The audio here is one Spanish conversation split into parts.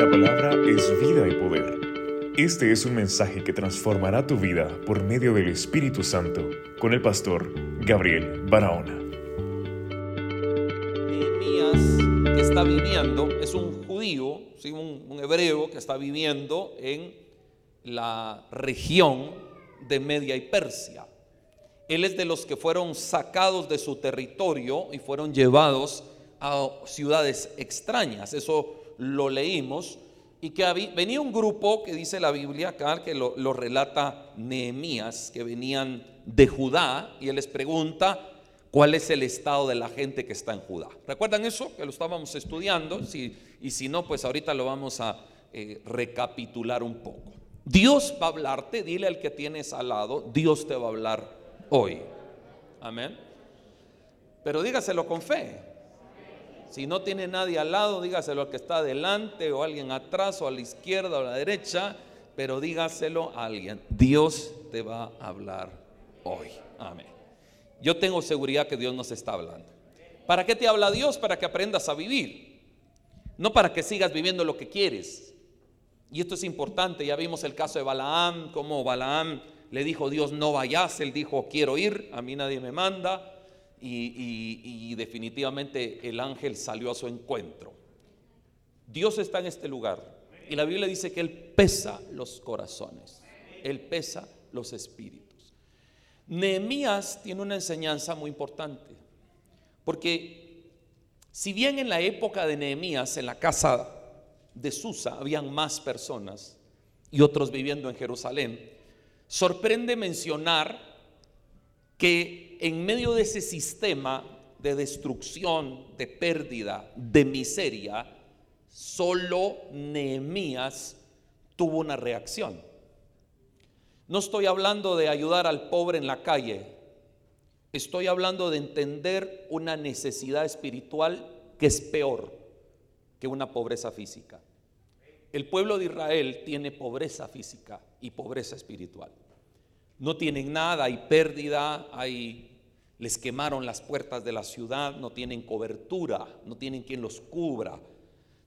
La palabra es vida y poder. Este es un mensaje que transformará tu vida por medio del Espíritu Santo con el pastor Gabriel Barahona. Nehemías que está viviendo es un judío, ¿sí? un, un hebreo que está viviendo en la región de Media y Persia. Él es de los que fueron sacados de su territorio y fueron llevados a ciudades extrañas. Eso lo leímos. Y que venía un grupo que dice la Biblia acá, que lo, relata Nehemías, que venían de Judá, y él les pregunta cuál es el estado de la gente que está en Judá. ¿Recuerdan eso? Que lo estábamos estudiando, si, y si no, pues ahorita lo vamos a eh, recapitular un poco. Dios va a hablarte, dile al que tienes al lado, Dios te va a hablar hoy. Amén. Pero dígaselo con fe. Si no tiene nadie al lado, dígaselo al que está adelante o alguien atrás o a la izquierda o a la derecha, pero dígaselo a alguien. Dios te va a hablar hoy. Amén. Yo tengo seguridad que Dios nos está hablando. ¿Para qué te habla Dios? Para que aprendas a vivir. No para que sigas viviendo lo que quieres. Y esto es importante. Ya vimos el caso de Balaam, como Balaam le dijo Dios, no vayas, él dijo, quiero ir, a mí nadie me manda, y, definitivamente el ángel salió a su encuentro. Dios está en este lugar, y la Biblia dice que Él pesa los corazones, Él pesa los espíritus. Nehemías tiene una enseñanza muy importante, porque si bien en la época de Nehemías, en la casa de Susa, habían más personas y otros viviendo en Jerusalén, Sorprende mencionar que en medio de ese sistema de destrucción, de pérdida, de miseria, solo Nehemías tuvo una reacción. No estoy hablando de ayudar al pobre en la calle, estoy hablando de entender una necesidad espiritual que es peor que una pobreza física. El pueblo de Israel tiene pobreza física y pobreza espiritual. No tienen nada, hay pérdida, hay, les quemaron las puertas de la ciudad, no tienen cobertura, no tienen quien los cubra,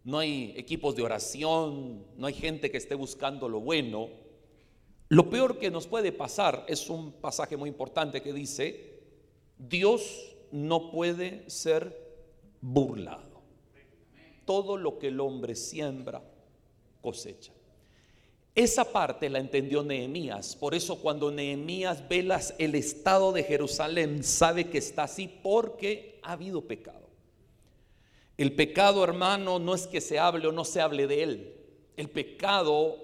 no hay equipos de oración, no hay gente que esté buscando lo bueno. Lo peor que nos puede pasar es un pasaje muy importante que dice, Dios no puede ser burlado. Todo lo que el hombre siembra, cosecha. Esa parte la entendió Nehemías. Por eso cuando Nehemías ve el estado de Jerusalén, sabe que está así porque ha habido pecado. El pecado, hermano, no es que se hable o no se hable de él. El pecado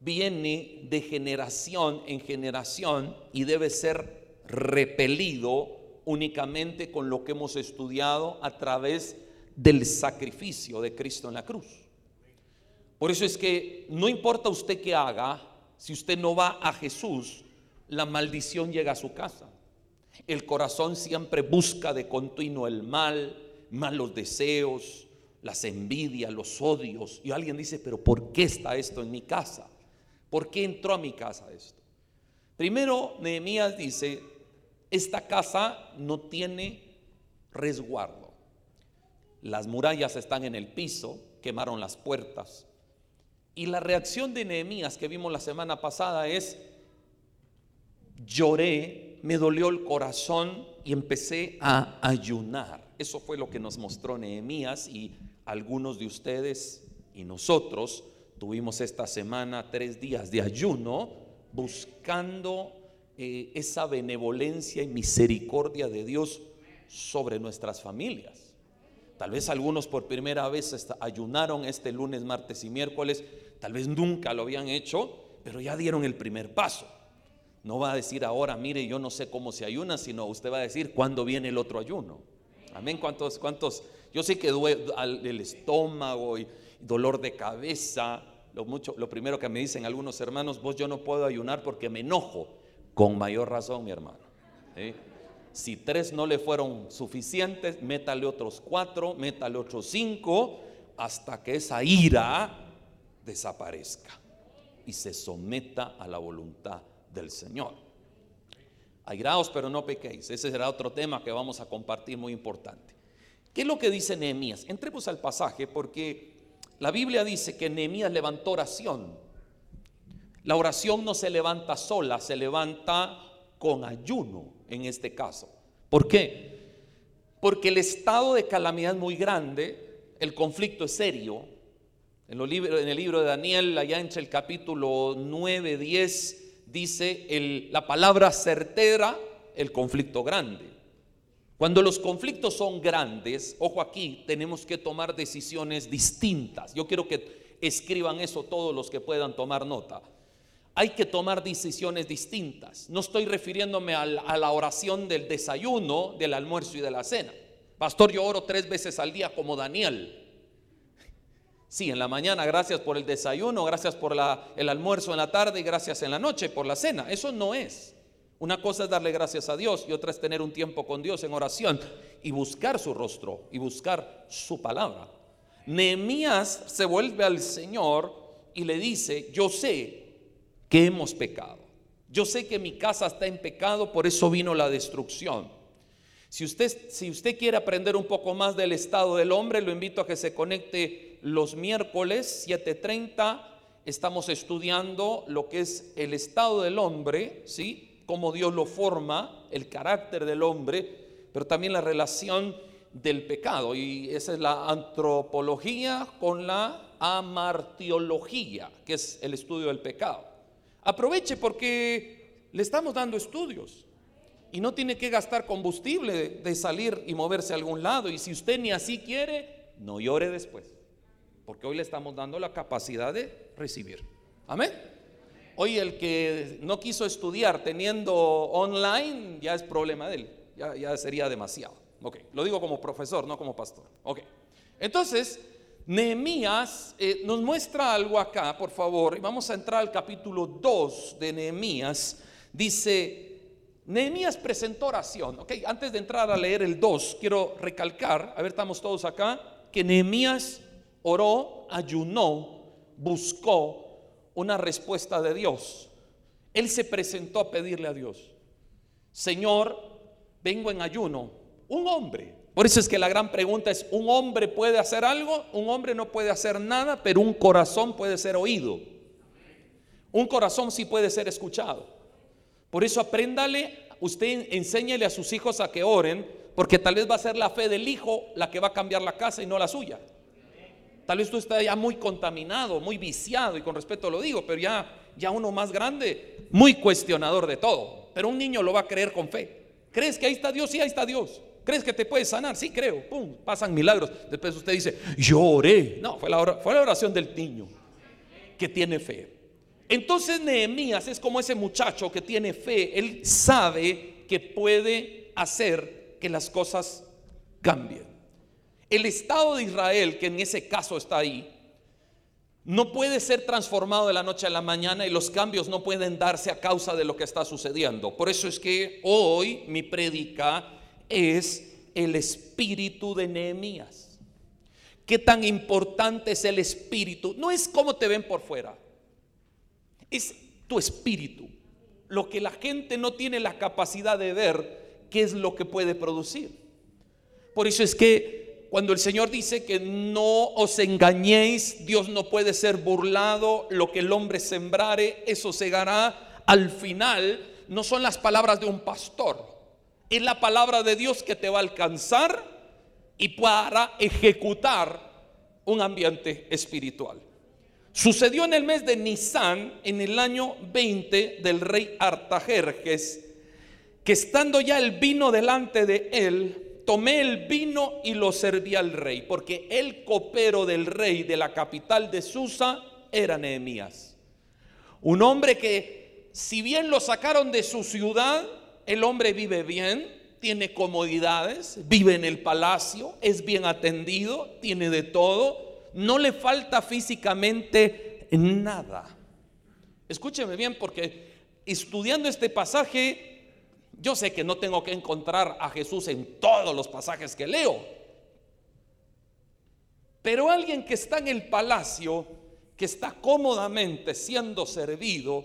viene de generación en generación y debe ser repelido únicamente con lo que hemos estudiado a través del sacrificio de Cristo en la cruz. Por eso es que no importa usted qué haga, si usted no va a Jesús, la maldición llega a su casa. El corazón siempre busca de continuo el mal, malos deseos, las envidias, los odios. Y alguien dice, pero ¿por qué está esto en mi casa? ¿Por qué entró a mi casa esto? Primero, Nehemías dice, esta casa no tiene resguardo. Las murallas están en el piso, quemaron las puertas, y la reacción de Nehemías que vimos la semana pasada es, lloré, me dolió el corazón y empecé a ayunar. Eso fue lo que nos mostró Nehemías y algunos de ustedes y nosotros tuvimos esta semana tres días de ayuno buscando eh, esa benevolencia y misericordia de Dios sobre nuestras familias. Tal vez algunos por primera vez ayunaron este lunes, martes y miércoles. Tal vez nunca lo habían hecho, pero ya dieron el primer paso. No va a decir ahora, mire, yo no sé cómo se ayuna, sino usted va a decir cuándo viene el otro ayuno. Amén. ¿Cuántos, cuántos? Yo sé que duele el estómago y dolor de cabeza. Lo, mucho, lo primero que me dicen algunos hermanos, vos yo no puedo ayunar porque me enojo. Con mayor razón, mi hermano. Si tres no le fueron suficientes, métale otros cuatro, métale otros cinco, hasta que esa ira desaparezca y se someta a la voluntad del Señor. Airaos, pero no pequéis. Ese será otro tema que vamos a compartir muy importante. ¿Qué es lo que dice Nehemías? Entremos al pasaje porque la Biblia dice que Nehemías levantó oración. La oración no se levanta sola, se levanta con ayuno en este caso. ¿Por qué? Porque el estado de calamidad es muy grande, el conflicto es serio. En, en el libro de Daniel, allá entre el capítulo 9, 10, dice la palabra certera, el conflicto grande. Cuando los conflictos son grandes, ojo aquí, tenemos que tomar decisiones distintas. Yo quiero que escriban eso todos los que puedan tomar nota. Hay que tomar decisiones distintas. No estoy refiriéndome a la oración del desayuno, del almuerzo y de la cena. Pastor, yo oro tres veces al día como Daniel. Sí, en la mañana gracias por el desayuno, gracias por el almuerzo en la tarde y gracias en la noche por la cena. Eso no es. Una cosa es darle gracias a Dios y otra es tener un tiempo con Dios en oración y buscar su rostro y buscar su palabra. Nehemías se vuelve al Señor y le dice, yo sé que hemos pecado. Yo sé que mi casa está en pecado, por eso vino la destrucción. Si usted, si usted quiere aprender un poco más del estado del hombre, lo invito a que se conecte los miércoles 7:30. Estamos estudiando lo que es el estado del hombre, ¿sí? cómo Dios lo forma, el carácter del hombre, pero también la relación del pecado. Y esa es la antropología con la amartiología, que es el estudio del pecado. Aproveche porque le estamos dando estudios y no tiene que gastar combustible de salir y moverse a algún lado. Y si usted ni así quiere, no llore después, porque hoy le estamos dando la capacidad de recibir. Amén. Hoy el que no quiso estudiar teniendo online ya es problema de él, ya, sería demasiado. Ok, lo digo como profesor, no como pastor. Ok, entonces Nehemías eh, nos muestra algo acá, por favor, y vamos a entrar al capítulo 2 de Nehemías. Dice, Nehemías presentó oración. Ok, antes de entrar a leer el 2, quiero recalcar, a ver, estamos todos acá, que Nehemías oró, ayunó, buscó, una respuesta de Dios. Él se presentó a pedirle a Dios, Señor, vengo en ayuno, un hombre. Por eso es que la gran pregunta es, ¿un hombre puede hacer algo? Un hombre no puede hacer nada, pero un corazón puede ser oído. Un corazón sí puede ser escuchado. Por eso apréndale, usted enséñele a sus hijos a que oren, porque tal vez va a ser la fe del hijo la que va a cambiar la casa y no la suya. Tal vez tú estás ya muy contaminado, muy viciado, y con respeto lo digo, pero ya, ya uno más grande, muy cuestionador de todo. Pero un niño lo va a creer con fe. ¿Crees que ahí está Dios? Sí, ahí está Dios. ¿Crees que te puede sanar? Sí, creo. Pum, pasan milagros. Después usted dice, lloré. No, fue la, fue la oración del niño que tiene fe. Entonces Nehemías es como ese muchacho que tiene fe. Él sabe que puede hacer que las cosas cambien. El Estado de Israel, que en ese caso está ahí, no puede ser transformado de la noche a la mañana y los cambios no pueden darse a causa de lo que está sucediendo. Por eso es que hoy mi prédica es el espíritu de Nehemías. ¿Qué tan importante es el espíritu? No es cómo te ven por fuera, es tu espíritu. Lo que la gente no tiene la capacidad de ver, qué es lo que puede producir. Por eso es que cuando el Señor dice que no os engañéis, Dios no puede ser burlado, lo que el hombre sembrare, eso segará. Al final, no son las palabras de un pastor, es la palabra de Dios que te va a alcanzar y para ejecutar un ambiente espiritual. Sucedió en el mes de Nisan, en el año 20 del rey Artajerjes, que estando ya el vino delante de él, tomé el vino y lo serví al rey, porque el copero del rey de la capital de Susa era Nehemías. Un hombre que, si bien lo sacaron de su ciudad, el hombre vive bien, tiene comodidades, vive en el palacio, es bien atendido, tiene de todo, no le falta físicamente nada. Escúcheme bien porque estudiando este pasaje yo sé que no tengo que encontrar a Jesús en todos los pasajes que leo. Pero alguien que está en el palacio, que está cómodamente siendo servido,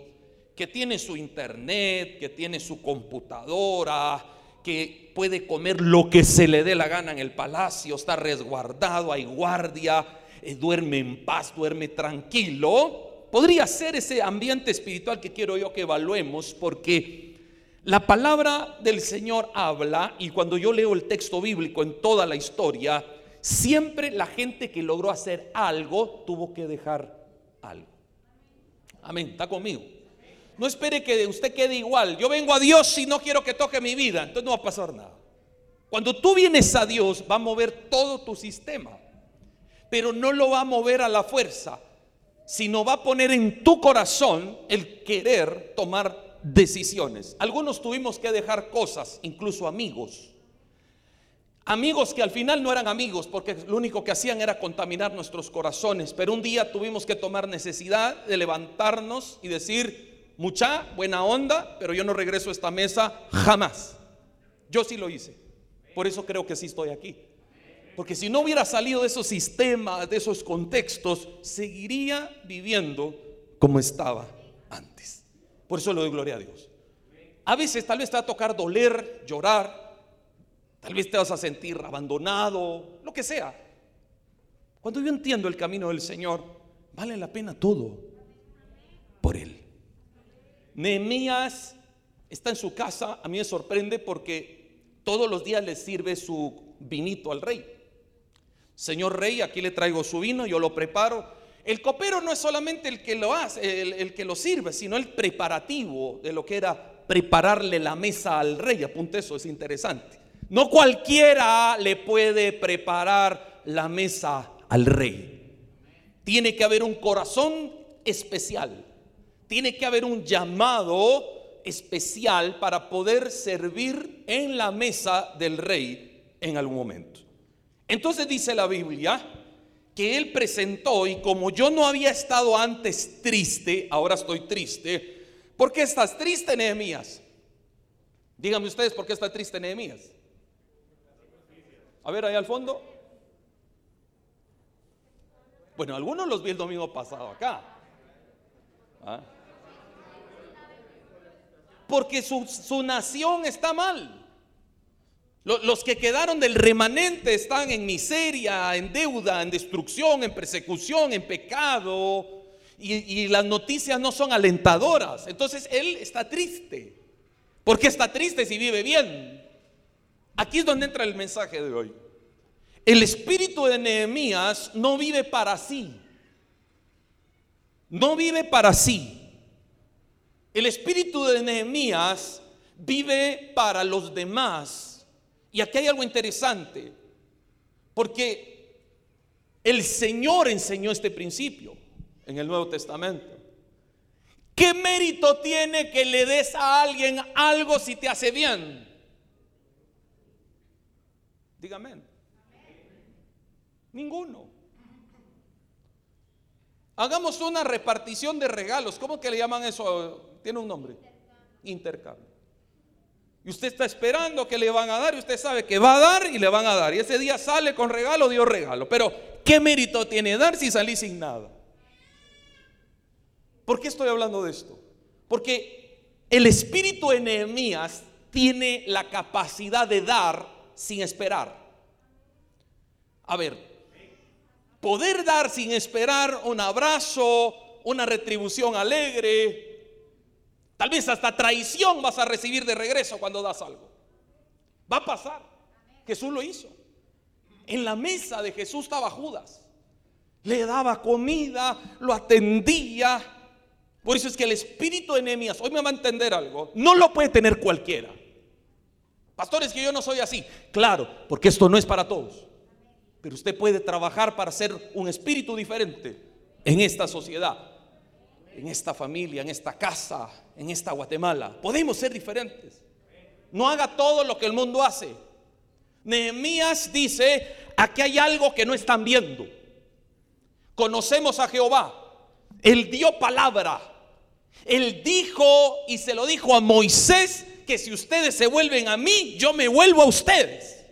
que tiene su internet, que tiene su computadora, que puede comer lo que se le dé la gana en el palacio, está resguardado, hay guardia, eh, duerme en paz, duerme tranquilo. Podría ser ese ambiente espiritual que quiero yo que evaluemos porque la palabra del Señor habla y cuando yo leo el texto bíblico en toda la historia, siempre la gente que logró hacer algo tuvo que dejar algo. Amén, está conmigo. No espere que usted quede igual. Yo vengo a Dios y no quiero que toque mi vida, entonces no va a pasar nada. Cuando tú vienes a Dios va a mover todo tu sistema, pero no lo va a mover a la fuerza, sino va a poner en tu corazón el querer tomar decisiones. Algunos tuvimos que dejar cosas, incluso amigos Amigos que al final no eran amigos porque lo único que hacían era contaminar nuestros corazones. Pero un día tuvimos que tomar necesidad de levantarnos y decir, mucha buena onda, pero yo no regreso a esta mesa jamás. Yo sí lo hice. Por eso creo que sí estoy aquí. Porque si no hubiera salido de esos sistemas, de esos contextos, seguiría viviendo como estaba antes. Por eso le doy gloria a Dios. A veces tal vez te va a tocar doler, llorar, Tal vez te vas a sentir abandonado, lo que sea. Cuando yo entiendo el camino del Señor, vale la pena todo por Él. Nehemías está en su casa, a mí me sorprende porque todos los días le sirve su vinito al rey. Señor rey, aquí le traigo su vino, yo lo preparo. El copero no es solamente el que lo hace, el, que lo sirve, sino el preparativo de lo que era prepararle la mesa al rey. Apunte eso, es interesante. No cualquiera le puede preparar la mesa al rey. Tiene que haber un corazón especial. Tiene que haber un llamado especial para poder servir en la mesa del rey en algún momento. Entonces dice la Biblia que él presentó y como yo no había estado antes triste, ahora estoy triste. ¿Por qué estás triste, Nehemías? Díganme ustedes por qué está triste Nehemías. A ver, ahí al fondo. Bueno, algunos los vi el domingo pasado acá. ¿Ah? Porque su, su, nación está mal. Los que quedaron del remanente están en miseria, en deuda, en destrucción, en persecución, en pecado. Y, las noticias no son alentadoras. Entonces él está triste. ¿Por qué está triste si vive bien? Aquí es donde entra el mensaje de hoy. El espíritu de Nehemías no vive para sí. No vive para sí. El espíritu de Nehemías vive para los demás. Y aquí hay algo interesante. Porque el Señor enseñó este principio en el Nuevo Testamento. ¿Qué mérito tiene que le des a alguien algo si te hace bien? Dígame. Ninguno. Hagamos una repartición de regalos. ¿Cómo que le llaman eso? Tiene un nombre. Intercambio. Y usted está esperando que le van a dar y usted sabe que va a dar y le van a dar. Y ese día sale con regalo, dio regalo. Pero ¿qué mérito tiene dar si salí sin nada? ¿Por qué estoy hablando de esto? Porque el espíritu de Nehemías tiene la capacidad de dar sin esperar. A ver, poder dar sin esperar un abrazo, una retribución alegre, tal vez hasta traición vas a recibir de regreso cuando das algo. Va a pasar. Jesús lo hizo. En la mesa de Jesús estaba Judas. Le daba comida, lo atendía. Por eso es que el espíritu de Nehemías, hoy me va a entender algo, no lo puede tener cualquiera. Pastores, que yo no soy así. Claro, porque esto no es para todos. Pero usted puede trabajar para ser un espíritu diferente en esta sociedad, en esta familia, en esta casa, en esta Guatemala. Podemos ser diferentes. No haga todo lo que el mundo hace. Nehemías dice, aquí hay algo que no están viendo. Conocemos a Jehová. Él dio palabra. Él dijo y se lo dijo a Moisés que si ustedes se vuelven a mí, yo me vuelvo a ustedes.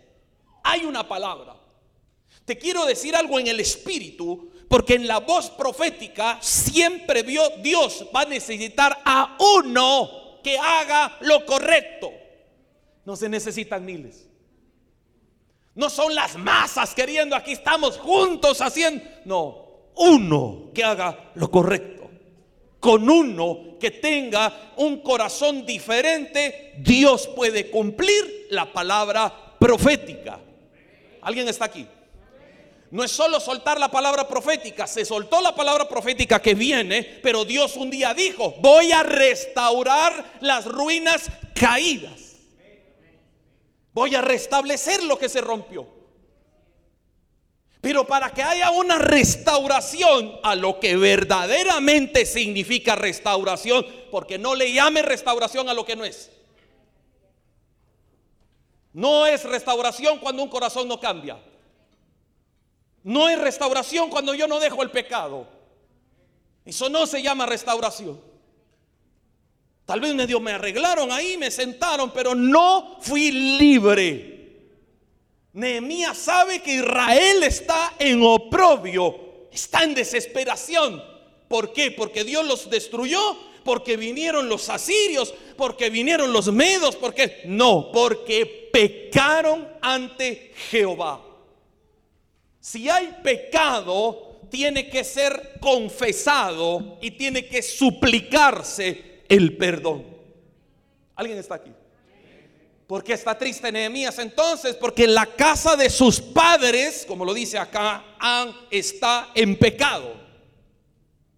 Hay una palabra. Te quiero decir algo en el espíritu, porque en la voz profética siempre vio Dios va a necesitar a uno que haga lo correcto. No se necesitan miles. No son las masas queriendo, aquí estamos juntos haciendo. No, uno que haga lo correcto. Con uno que tenga un corazón diferente, Dios puede cumplir la palabra profética. ¿Alguien está aquí? No es solo soltar la palabra profética, se soltó la palabra profética que viene, pero Dios un día dijo, voy a restaurar las ruinas caídas. Voy a restablecer lo que se rompió. Pero para que haya una restauración a lo que verdaderamente significa restauración, porque no le llame restauración a lo que no es. No es restauración cuando un corazón no cambia. No es restauración cuando yo no dejo el pecado. Eso no se llama restauración. Tal vez medio me arreglaron ahí, me sentaron, pero no fui libre. Nehemías sabe que Israel está en oprobio, está en desesperación. ¿Por qué? Porque Dios los destruyó, porque vinieron los asirios, porque vinieron los medos, porque no, porque pecaron ante Jehová. Si hay pecado, tiene que ser confesado y tiene que suplicarse el perdón. ¿Alguien está aquí? ¿Por qué está triste Nehemías entonces? Porque la casa de sus padres, como lo dice acá, está en pecado.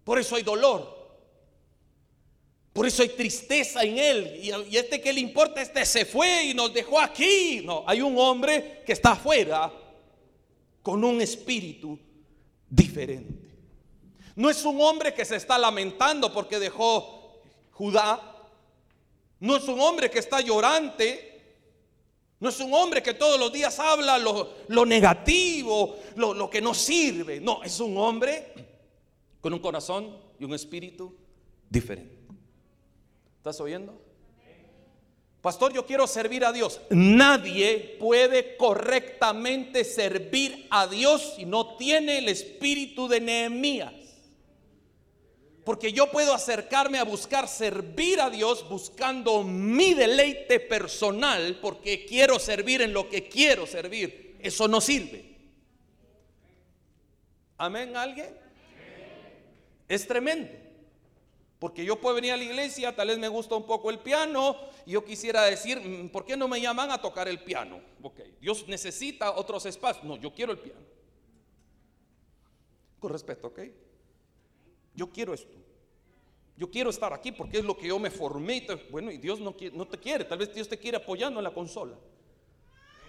Por eso hay dolor. Por eso hay tristeza en él. Y, este que le importa, este se fue y nos dejó aquí. No, hay un hombre que está afuera con un espíritu diferente. No es un hombre que se está lamentando porque dejó Judá. No es un hombre que está llorante. No es un hombre que todos los días habla lo, negativo, lo, lo que no sirve. No, es un hombre con un corazón y un espíritu diferente. ¿Estás oyendo? Pastor, yo quiero servir a Dios. Nadie puede correctamente servir a Dios si no tiene el espíritu de Nehemías. Porque yo puedo acercarme a buscar servir a Dios buscando mi deleite personal porque quiero servir en lo que quiero servir. Eso no sirve. Amén, ¿alguien? Es tremendo. Porque yo puedo venir a la iglesia, tal vez me gusta un poco el piano, y yo quisiera decir, mm, ¿por qué no me llaman a tocar el piano? Ok, Dios necesita otros espacios. No, yo quiero el piano. Con respeto, ¿ok? Yo quiero esto. Yo quiero estar aquí porque es lo que yo me formé. Bueno, y Dios no, no te quiere. Tal vez Dios te quiere apoyando en la consola.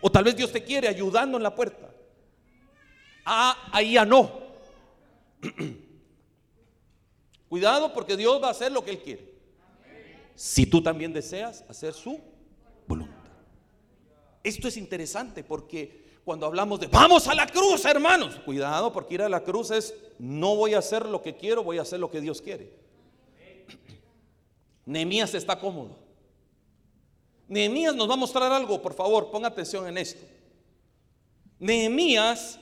O tal vez Dios te quiere ayudando en la puerta. Ah, ahí ya no. Cuidado porque Dios va a hacer lo que Él quiere. Si tú también deseas hacer su voluntad. Esto es interesante porque cuando hablamos de vamos a la cruz, hermanos, cuidado porque ir a la cruz es no voy a hacer lo que quiero, voy a hacer lo que Dios quiere. Nehemías está cómodo. Nehemías nos va a mostrar algo, por favor, ponga atención en esto. Nehemías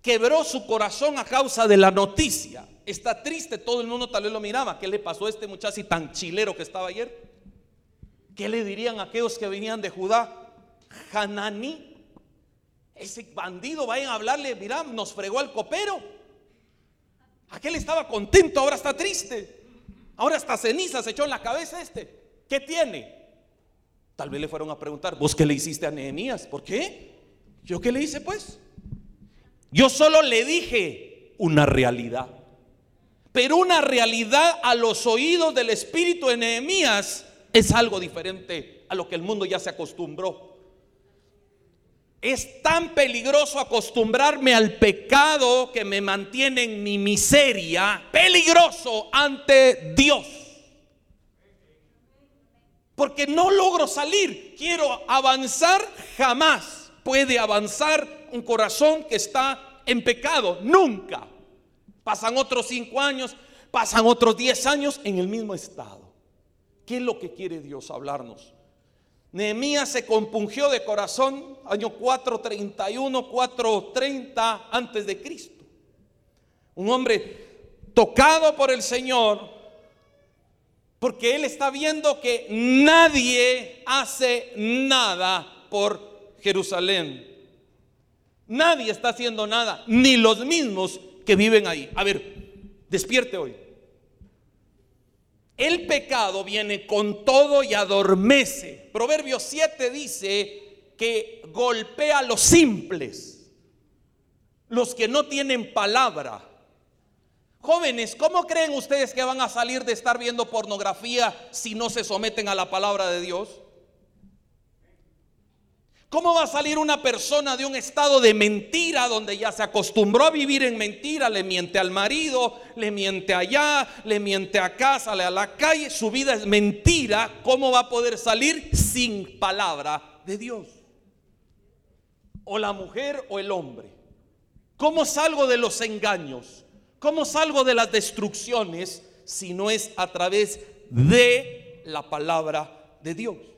quebró su corazón a causa de la noticia está triste, todo el mundo tal vez lo miraba. ¿Qué le pasó a este muchacho tan chilero que estaba ayer? ¿Qué le dirían a aquellos que venían de Judá? Hananí, ese bandido, vayan a hablarle, mira, nos fregó al copero. Aquel estaba contento, ahora está triste. Ahora está ceniza se echó en la cabeza este. ¿Qué tiene? Tal vez le fueron a preguntar, ¿vos qué le hiciste a Nehemías? ¿Por qué? ¿Yo qué le hice pues? Yo solo le dije una realidad. Pero una realidad a los oídos del espíritu de Nehemías es algo diferente a lo que el mundo ya se acostumbró. Es tan peligroso acostumbrarme al pecado que me mantiene en mi miseria, peligroso ante Dios. Porque no logro salir, quiero avanzar, jamás puede avanzar un corazón que está en pecado, nunca. Pasan otros cinco años, pasan otros diez años en el mismo estado. ¿Qué es lo que quiere Dios hablarnos? Nehemías se compungió de corazón año 431, 430 antes de Cristo. Un hombre tocado por el Señor porque él está viendo que nadie hace nada por Jerusalén. Nadie está haciendo nada, ni los mismos que viven ahí. A ver, despierte hoy. El pecado viene con todo y adormece. Proverbios 7 dice que golpea a los simples, los que no tienen palabra. Jóvenes, ¿cómo creen ustedes que van a salir de estar viendo pornografía si no se someten a la palabra de Dios? ¿Cómo va a salir una persona de un estado de mentira donde ya se acostumbró a vivir en mentira? Le miente al marido, le miente allá, le miente acá, sale a la calle, su vida es mentira. ¿Cómo va a poder salir sin palabra de Dios? O la mujer o el hombre. ¿Cómo salgo de los engaños? ¿Cómo salgo de las destrucciones si no es a través de la palabra de Dios?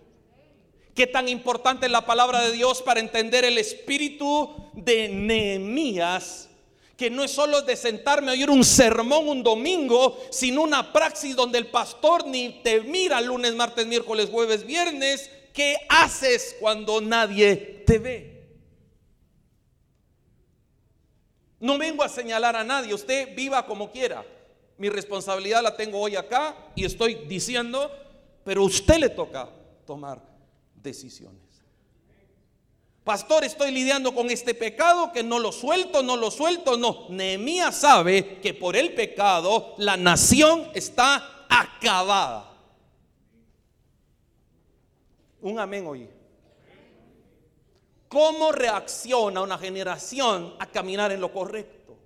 ¿Qué tan importante es la palabra de Dios para entender el espíritu de Nehemías? Que no es solo de sentarme a oír un sermón un domingo, sino una praxis donde el pastor ni te mira lunes, martes, miércoles, jueves, viernes. ¿Qué haces cuando nadie te ve? No vengo a señalar a nadie, usted viva como quiera. Mi responsabilidad la tengo hoy acá y estoy diciendo, pero usted le toca tomar decisiones. Pastor, estoy lidiando con este pecado que no lo suelto, no lo suelto, no. Nehemías sabe que por el pecado la nación está acabada. Un amén hoy. ¿Cómo reacciona una generación a caminar en lo correcto?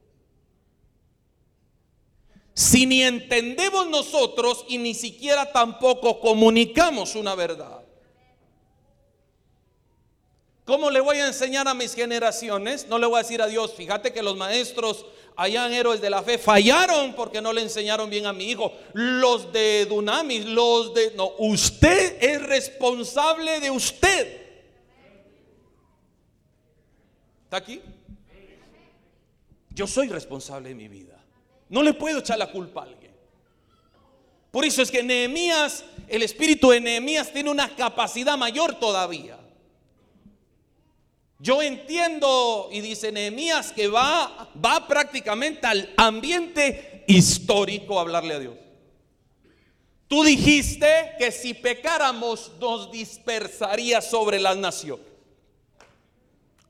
Si ni entendemos nosotros y ni siquiera tampoco comunicamos una verdad. ¿Cómo le voy a enseñar a mis generaciones? No le voy a decir a Dios, fíjate que los maestros allá en Héroes de la Fe fallaron porque no le enseñaron bien a mi hijo. Los de Dunamis, los de... No, usted es responsable de usted. ¿Está aquí? Yo soy responsable de mi vida. No le puedo echar la culpa a alguien. Por eso es que Nehemías, el espíritu de Nehemías tiene una capacidad mayor todavía. Yo entiendo, y dice Nehemías, que va, va prácticamente al ambiente histórico a hablarle a Dios. Tú dijiste que si pecáramos nos dispersaría sobre las naciones.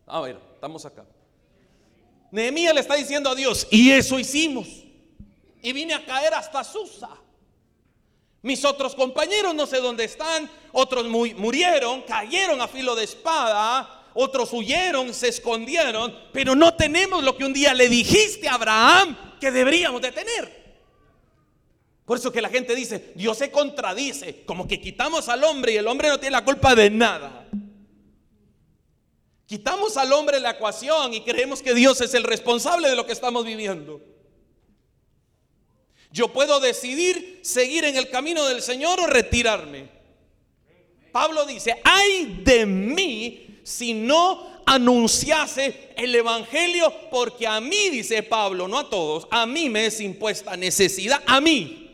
A ver, estamos acá. Nehemías le está diciendo a Dios, y eso hicimos. Y vine a caer hasta Susa. Mis otros compañeros no sé dónde están, otros murieron, cayeron a filo de espada otros huyeron, se escondieron, pero no tenemos lo que un día le dijiste a Abraham que deberíamos de tener. Por eso que la gente dice, Dios se contradice, como que quitamos al hombre y el hombre no tiene la culpa de nada. Quitamos al hombre la ecuación y creemos que Dios es el responsable de lo que estamos viviendo. Yo puedo decidir seguir en el camino del Señor o retirarme. Pablo dice, ay de mí si no anunciase el Evangelio, porque a mí, dice Pablo, no a todos, a mí me es impuesta necesidad, a mí.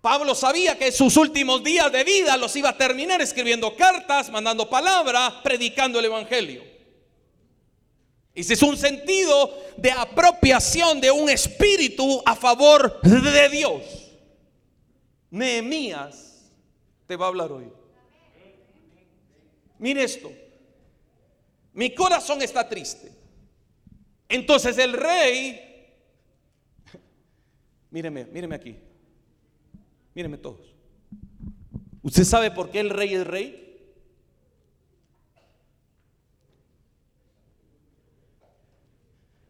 Pablo sabía que sus últimos días de vida los iba a terminar escribiendo cartas, mandando palabras, predicando el Evangelio. Ese es un sentido de apropiación de un espíritu a favor de Dios. Nehemías te va a hablar hoy. Mire esto. Mi corazón está triste. Entonces el rey, míreme, míreme aquí. Míreme todos. ¿Usted sabe por qué el rey es rey?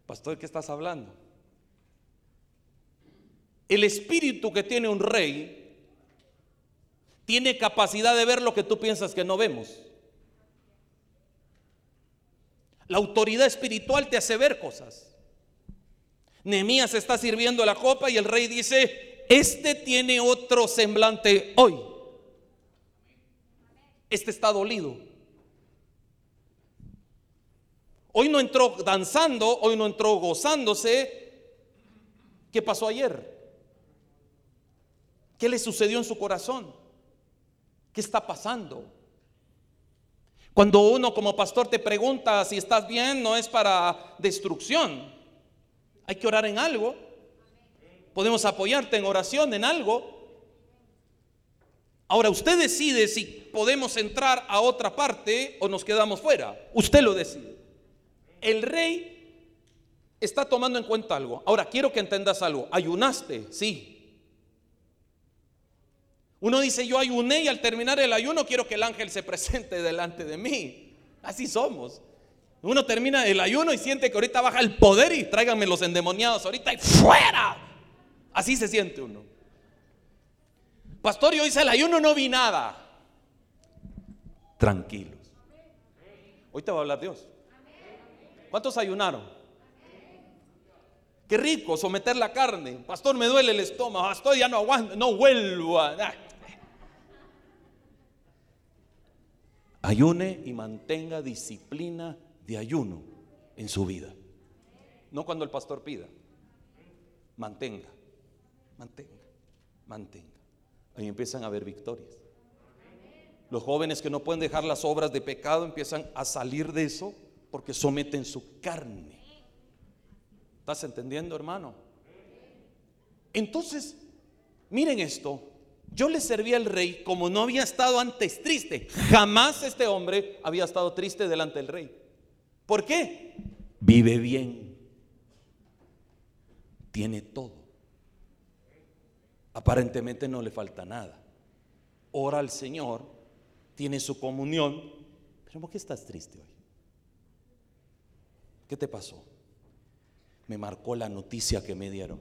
Pastor, ¿qué estás hablando? El espíritu que tiene un rey tiene capacidad de ver lo que tú piensas que no vemos. La autoridad espiritual te hace ver cosas. Nehemías está sirviendo la copa y el rey dice, este tiene otro semblante hoy. Este está dolido. Hoy no entró danzando, hoy no entró gozándose. ¿Qué pasó ayer? ¿Qué le sucedió en su corazón? ¿Qué está pasando? Cuando uno como pastor te pregunta si estás bien, no es para destrucción. Hay que orar en algo. Podemos apoyarte en oración en algo. Ahora usted decide si podemos entrar a otra parte o nos quedamos fuera. Usted lo decide. El rey está tomando en cuenta algo. Ahora quiero que entendas algo. Ayunaste, sí. Uno dice, yo ayuné y al terminar el ayuno quiero que el ángel se presente delante de mí. Así somos. Uno termina el ayuno y siente que ahorita baja el poder y tráiganme los endemoniados ahorita y fuera. Así se siente uno. Pastor, yo hice el ayuno, no vi nada. Tranquilos. Hoy te va a hablar Dios. ¿Cuántos ayunaron? Qué rico someter la carne. Pastor, me duele el estómago. Pastor, ya no aguanto, no vuelvo a ayune y mantenga disciplina de ayuno en su vida. No cuando el pastor pida. Mantenga, mantenga, mantenga. Ahí empiezan a haber victorias. Los jóvenes que no pueden dejar las obras de pecado empiezan a salir de eso porque someten su carne. ¿Estás entendiendo, hermano? Entonces, miren esto. Yo le serví al rey como no había estado antes triste. Jamás este hombre había estado triste delante del rey. ¿Por qué? Vive bien. Tiene todo. Aparentemente no le falta nada. Ora al Señor, tiene su comunión. Pero ¿por qué estás triste hoy? ¿Qué te pasó? Me marcó la noticia que me dieron.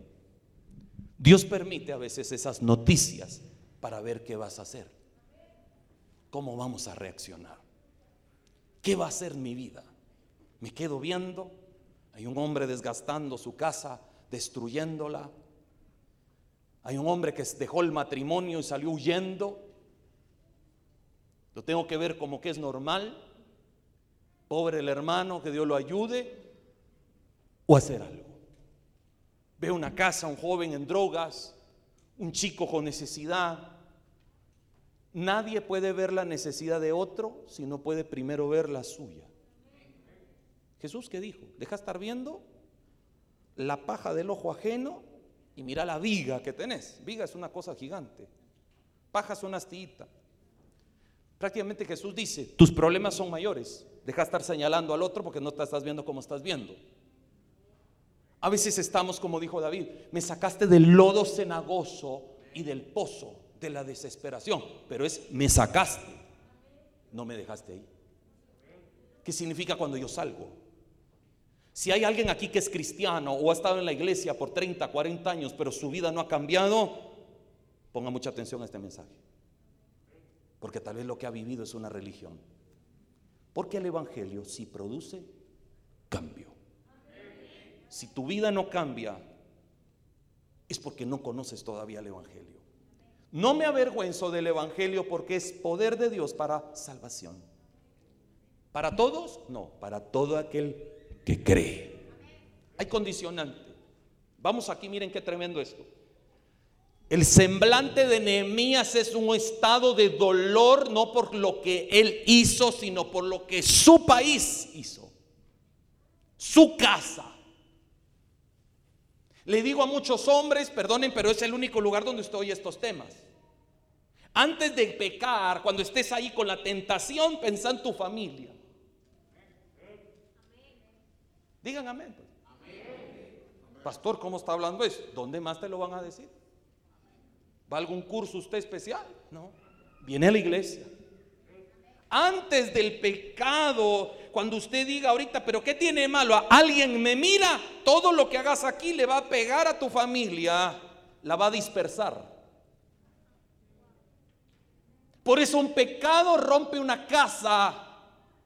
Dios permite a veces esas noticias para ver qué vas a hacer. ¿Cómo vamos a reaccionar? ¿Qué va a ser mi vida? Me quedo viendo. Hay un hombre desgastando su casa, destruyéndola. Hay un hombre que dejó el matrimonio y salió huyendo. Lo tengo que ver como que es normal. Pobre el hermano, que Dios lo ayude. O hacer algo. Veo una casa, un joven en drogas, un chico con necesidad. Nadie puede ver la necesidad de otro si no puede primero ver la suya. Jesús qué dijo, deja estar viendo la paja del ojo ajeno y mira la viga que tenés. Viga es una cosa gigante. Paja es una astillita. Prácticamente Jesús dice, tus problemas son mayores. Deja estar señalando al otro porque no te estás viendo como estás viendo. A veces estamos como dijo David, me sacaste del lodo cenagoso y del pozo de la desesperación, pero es me sacaste, no me dejaste ahí. ¿Qué significa cuando yo salgo? Si hay alguien aquí que es cristiano o ha estado en la iglesia por 30, 40 años, pero su vida no ha cambiado, ponga mucha atención a este mensaje. Porque tal vez lo que ha vivido es una religión. Porque el Evangelio sí produce cambio. Si tu vida no cambia, es porque no conoces todavía el Evangelio. No me avergüenzo del Evangelio porque es poder de Dios para salvación. ¿Para todos? No, para todo aquel que cree. Hay condicionante. Vamos aquí, miren qué tremendo esto. El semblante de Nehemías es un estado de dolor, no por lo que él hizo, sino por lo que su país hizo. Su casa, le digo a muchos hombres, perdonen, pero es el único lugar donde estoy estos temas. Antes de pecar, cuando estés ahí con la tentación, pensa en tu familia. Digan amén. Pues. Pastor, ¿cómo está hablando eso? ¿Dónde más te lo van a decir? ¿Va a algún curso usted especial? No. Viene a la iglesia. Antes del pecado, cuando usted diga ahorita, pero ¿qué tiene malo? Alguien me mira, todo lo que hagas aquí le va a pegar a tu familia, la va a dispersar. Por eso un pecado rompe una casa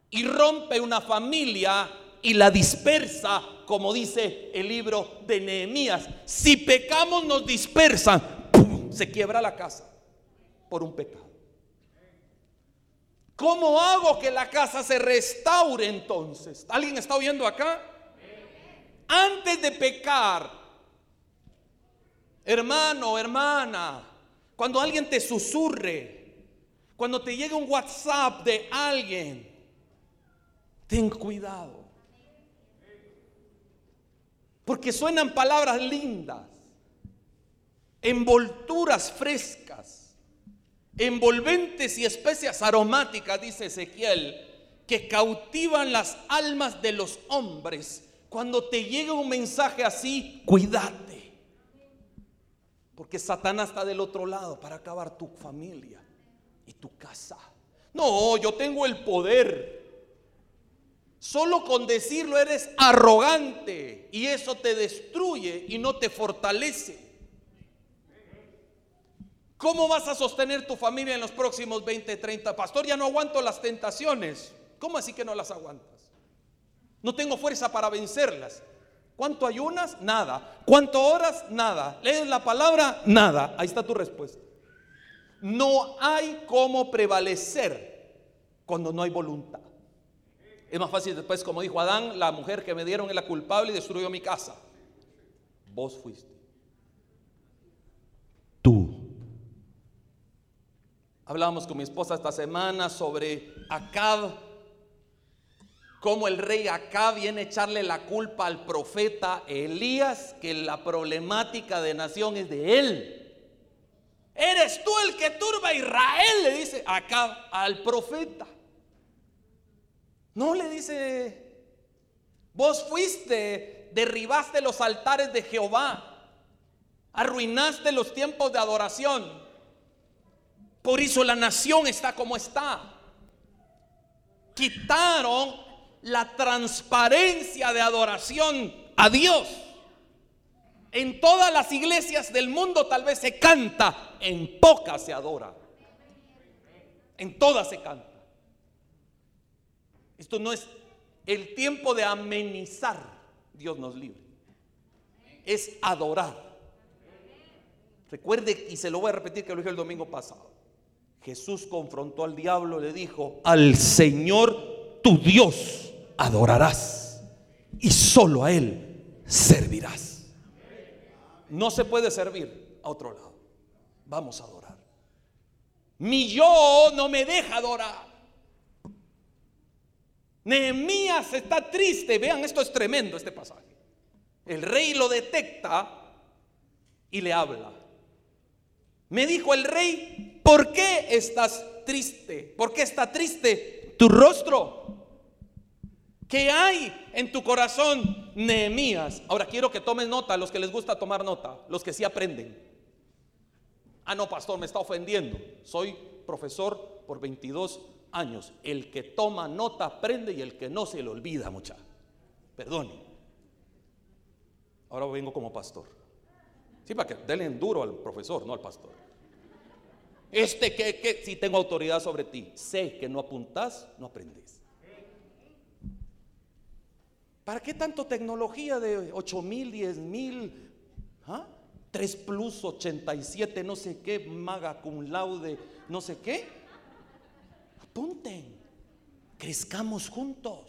y rompe una familia y la dispersa, como dice el libro de Nehemías. Si pecamos nos dispersan, se quiebra la casa por un pecado. ¿Cómo hago que la casa se restaure entonces? ¿Alguien está oyendo acá? Antes de pecar, hermano, hermana, cuando alguien te susurre, cuando te llega un WhatsApp de alguien Ten cuidado. Porque suenan palabras lindas, envolturas frescas, envolventes y especias aromáticas, dice Ezequiel, que cautivan las almas de los hombres. Cuando te llega un mensaje así, cuídate. Porque Satanás está del otro lado para acabar tu familia y tu casa. No, yo tengo el poder. Solo con decirlo eres arrogante y eso te destruye y no te fortalece. ¿Cómo vas a sostener tu familia en los próximos 20, 30? Pastor, ya no aguanto las tentaciones. ¿Cómo así que no las aguantas? No tengo fuerza para vencerlas. ¿Cuánto ayunas? Nada. ¿Cuánto horas? Nada. ¿Lees la palabra? Nada. Ahí está tu respuesta. No hay cómo prevalecer cuando no hay voluntad. Es más fácil después, como dijo Adán, la mujer que me dieron es la culpable y destruyó mi casa. Vos fuiste. Hablábamos con mi esposa esta semana sobre Acab cómo el rey acá viene a echarle la culpa al profeta Elías, que la problemática de nación es de él. Eres tú el que turba a Israel, le dice acá al profeta. No le dice, vos fuiste, derribaste los altares de Jehová, arruinaste los tiempos de adoración. Por eso la nación está como está. Quitaron la transparencia de adoración a Dios. En todas las iglesias del mundo tal vez se canta, en pocas se adora. En todas se canta. Esto no es el tiempo de amenizar, Dios nos libre. Es adorar. Recuerde, y se lo voy a repetir que lo dije el domingo pasado. Jesús confrontó al diablo, le dijo, al Señor tu Dios adorarás y solo a Él servirás. No se puede servir a otro lado. Vamos a adorar. Mi yo no me deja adorar. Nehemías está triste. Vean, esto es tremendo este pasaje. El rey lo detecta y le habla. Me dijo el rey, ¿por qué estás triste? ¿Por qué está triste tu rostro? ¿Qué hay en tu corazón, Nehemías? Ahora quiero que tomen nota, los que les gusta tomar nota, los que sí aprenden. Ah, no, pastor, me está ofendiendo. Soy profesor por 22 años. El que toma nota aprende y el que no se le olvida, mucha. Perdone. Ahora vengo como pastor. Sí, para que denle duro al profesor, no al pastor. Este que, que si tengo autoridad sobre ti, sé que no apuntas, no aprendes. ¿Para qué tanto tecnología de 8 mil, 10 mil? 3 ¿ah? plus 87, no sé qué, maga cum laude, no sé qué. Apunten, crezcamos juntos,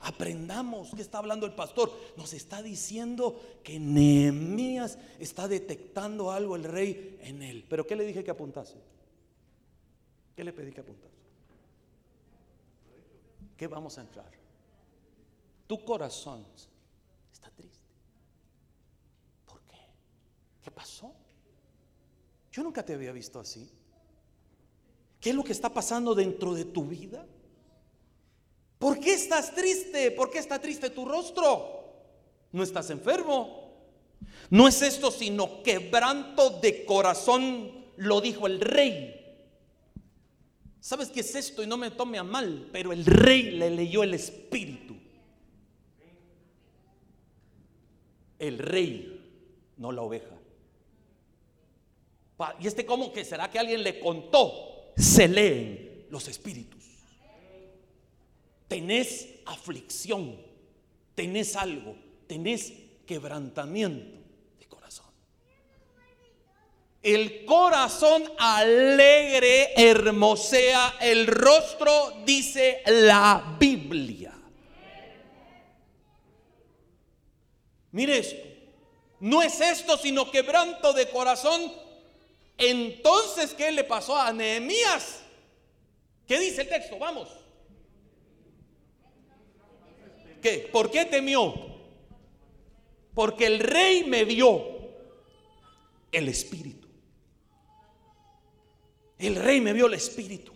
aprendamos. ¿Qué está hablando el pastor? Nos está diciendo que Nehemías está detectando algo el rey en él. Pero ¿qué le dije que apuntase? ¿Qué le pedí que apuntase? ¿Qué vamos a entrar? Tu corazón está triste. ¿Por qué? ¿Qué pasó? Yo nunca te había visto así. ¿Qué es lo que está pasando dentro de tu vida? ¿Por qué estás triste? ¿Por qué está triste tu rostro? No estás enfermo. No es esto sino quebranto de corazón, lo dijo el rey. ¿Sabes qué es esto? Y no me tome a mal, pero el rey le leyó el espíritu. el rey, no la oveja. ¿Y este cómo que será que alguien le contó? Se leen los espíritus. Tenés aflicción, tenés algo, tenés quebrantamiento de corazón. El corazón alegre hermosea el rostro, dice la Biblia. Mire esto. No es esto sino quebranto de corazón. Entonces, ¿qué le pasó a Nehemías? ¿Qué dice el texto? Vamos. ¿Por qué temió? Porque el rey me vio el espíritu. El rey me vio el espíritu.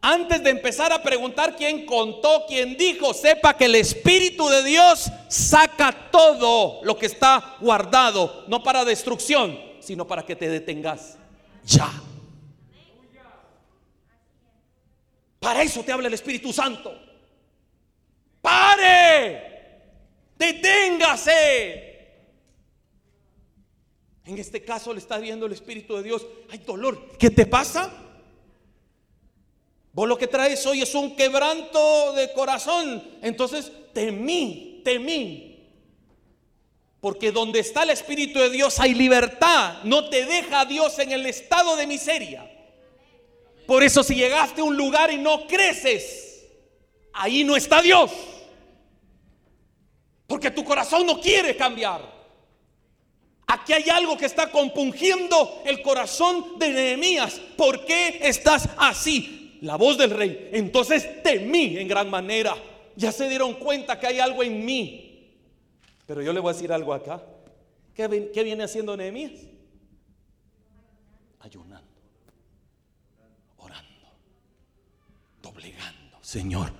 Antes de empezar a preguntar quién contó, quién dijo, sepa que el Espíritu de Dios saca todo lo que está guardado, no para destrucción, sino para que te detengas. Ya. Para eso te habla el Espíritu Santo. Pare. Deténgase. En este caso le está viendo el Espíritu de Dios. Hay dolor. ¿Qué te pasa? Vos lo que traes hoy es un quebranto de corazón. Entonces temí, temí. Porque donde está el Espíritu de Dios hay libertad. No te deja Dios en el estado de miseria. Por eso si llegaste a un lugar y no creces, ahí no está Dios. Porque tu corazón no quiere cambiar. Aquí hay algo que está compungiendo el corazón de Nehemías. ¿Por qué estás así? la voz del rey. Entonces temí en gran manera. Ya se dieron cuenta que hay algo en mí. Pero yo le voy a decir algo acá. ¿Qué, viene haciendo Nehemías? Ayunando, orando, doblegando. Señor,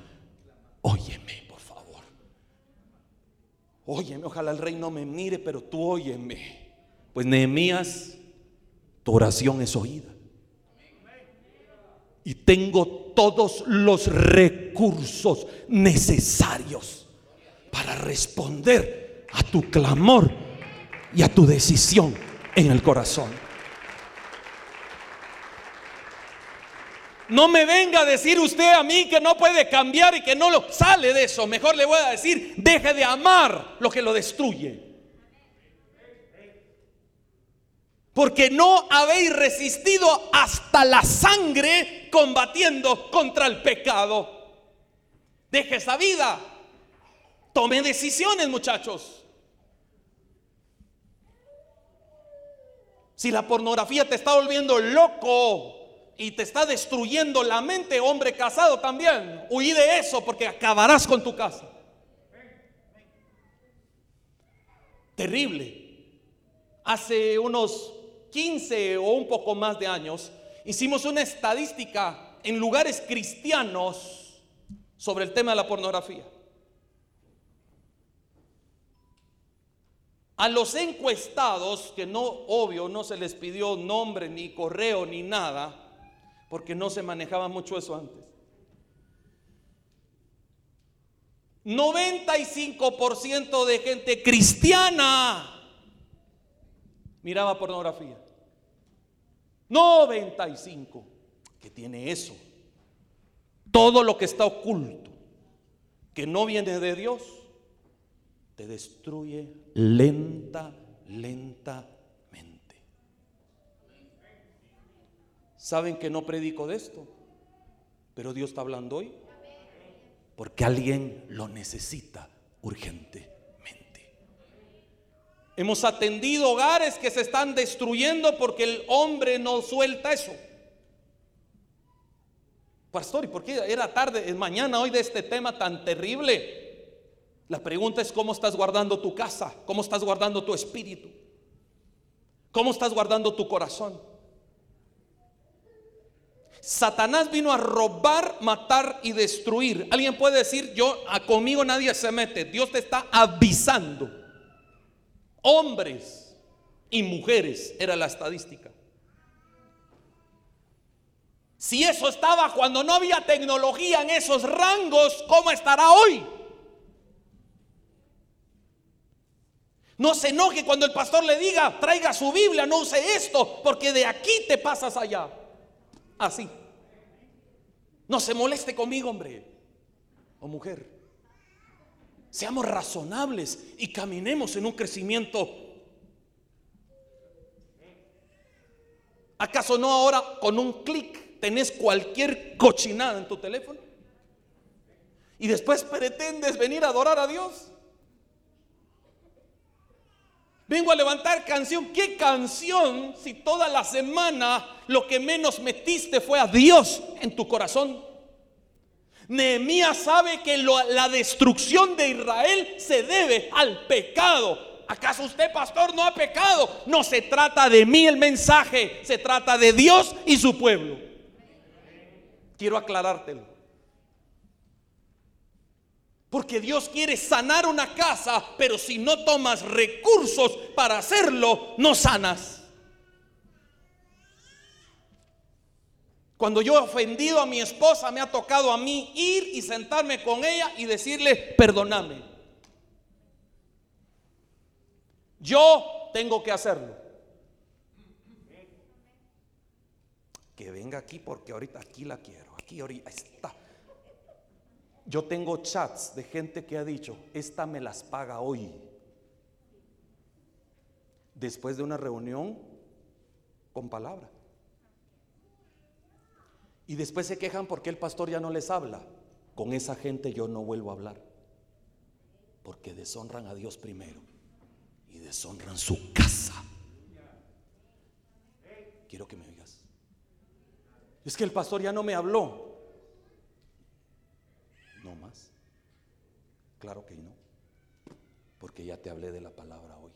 óyeme. Óyeme, ojalá el rey no me mire, pero tú óyeme. Pues Nehemías, tu oración es oída y tengo todos los recursos necesarios para responder a tu clamor y a tu decisión en el corazón. No me venga a decir usted a mí que no puede cambiar y que no lo sale de eso. Mejor le voy a decir, deje de amar lo que lo destruye. porque no habéis resistido hasta la sangre combatiendo contra el pecado. Deje esa vida. Tome decisiones, muchachos. Si la pornografía te está volviendo loco y te está destruyendo la mente, hombre casado también, huí de eso porque acabarás con tu casa. Terrible. Hace unos 15 o un poco más de años, hicimos una estadística en lugares cristianos sobre el tema de la pornografía. A los encuestados, que no, obvio, no se les pidió nombre, ni correo, ni nada, porque no se manejaba mucho eso antes. 95% de gente cristiana miraba pornografía. 95 que tiene eso. Todo lo que está oculto, que no viene de Dios, te destruye lenta, lentamente. ¿Saben que no predico de esto? Pero Dios está hablando hoy. Porque alguien lo necesita urgente. Hemos atendido hogares que se están destruyendo porque el hombre no suelta eso. Pastor, ¿y por qué era tarde, es mañana hoy de este tema tan terrible? La pregunta es cómo estás guardando tu casa, cómo estás guardando tu espíritu, cómo estás guardando tu corazón. Satanás vino a robar, matar y destruir. Alguien puede decir, yo, conmigo nadie se mete. Dios te está avisando hombres y mujeres era la estadística. Si eso estaba cuando no había tecnología en esos rangos, ¿cómo estará hoy? No se enoje cuando el pastor le diga, traiga su Biblia, no use esto, porque de aquí te pasas allá. Así. No se moleste conmigo, hombre o mujer. Seamos razonables y caminemos en un crecimiento. ¿Acaso no ahora con un clic tenés cualquier cochinada en tu teléfono? Y después pretendes venir a adorar a Dios. Vengo a levantar canción. ¿Qué canción si toda la semana lo que menos metiste fue a Dios en tu corazón? Nehemías sabe que la destrucción de Israel se debe al pecado. ¿Acaso usted, pastor, no ha pecado? No se trata de mí el mensaje, se trata de Dios y su pueblo. Quiero aclarártelo. Porque Dios quiere sanar una casa, pero si no tomas recursos para hacerlo, no sanas. Cuando yo he ofendido a mi esposa, me ha tocado a mí ir y sentarme con ella y decirle, perdóname. Yo tengo que hacerlo. Que venga aquí porque ahorita aquí la quiero. Aquí ahorita está. Yo tengo chats de gente que ha dicho, esta me las paga hoy. Después de una reunión con palabra. Y después se quejan porque el pastor ya no les habla. Con esa gente yo no vuelvo a hablar. Porque deshonran a Dios primero y deshonran su casa. Quiero que me oigas. Es que el pastor ya no me habló. No más. Claro que no. Porque ya te hablé de la palabra hoy.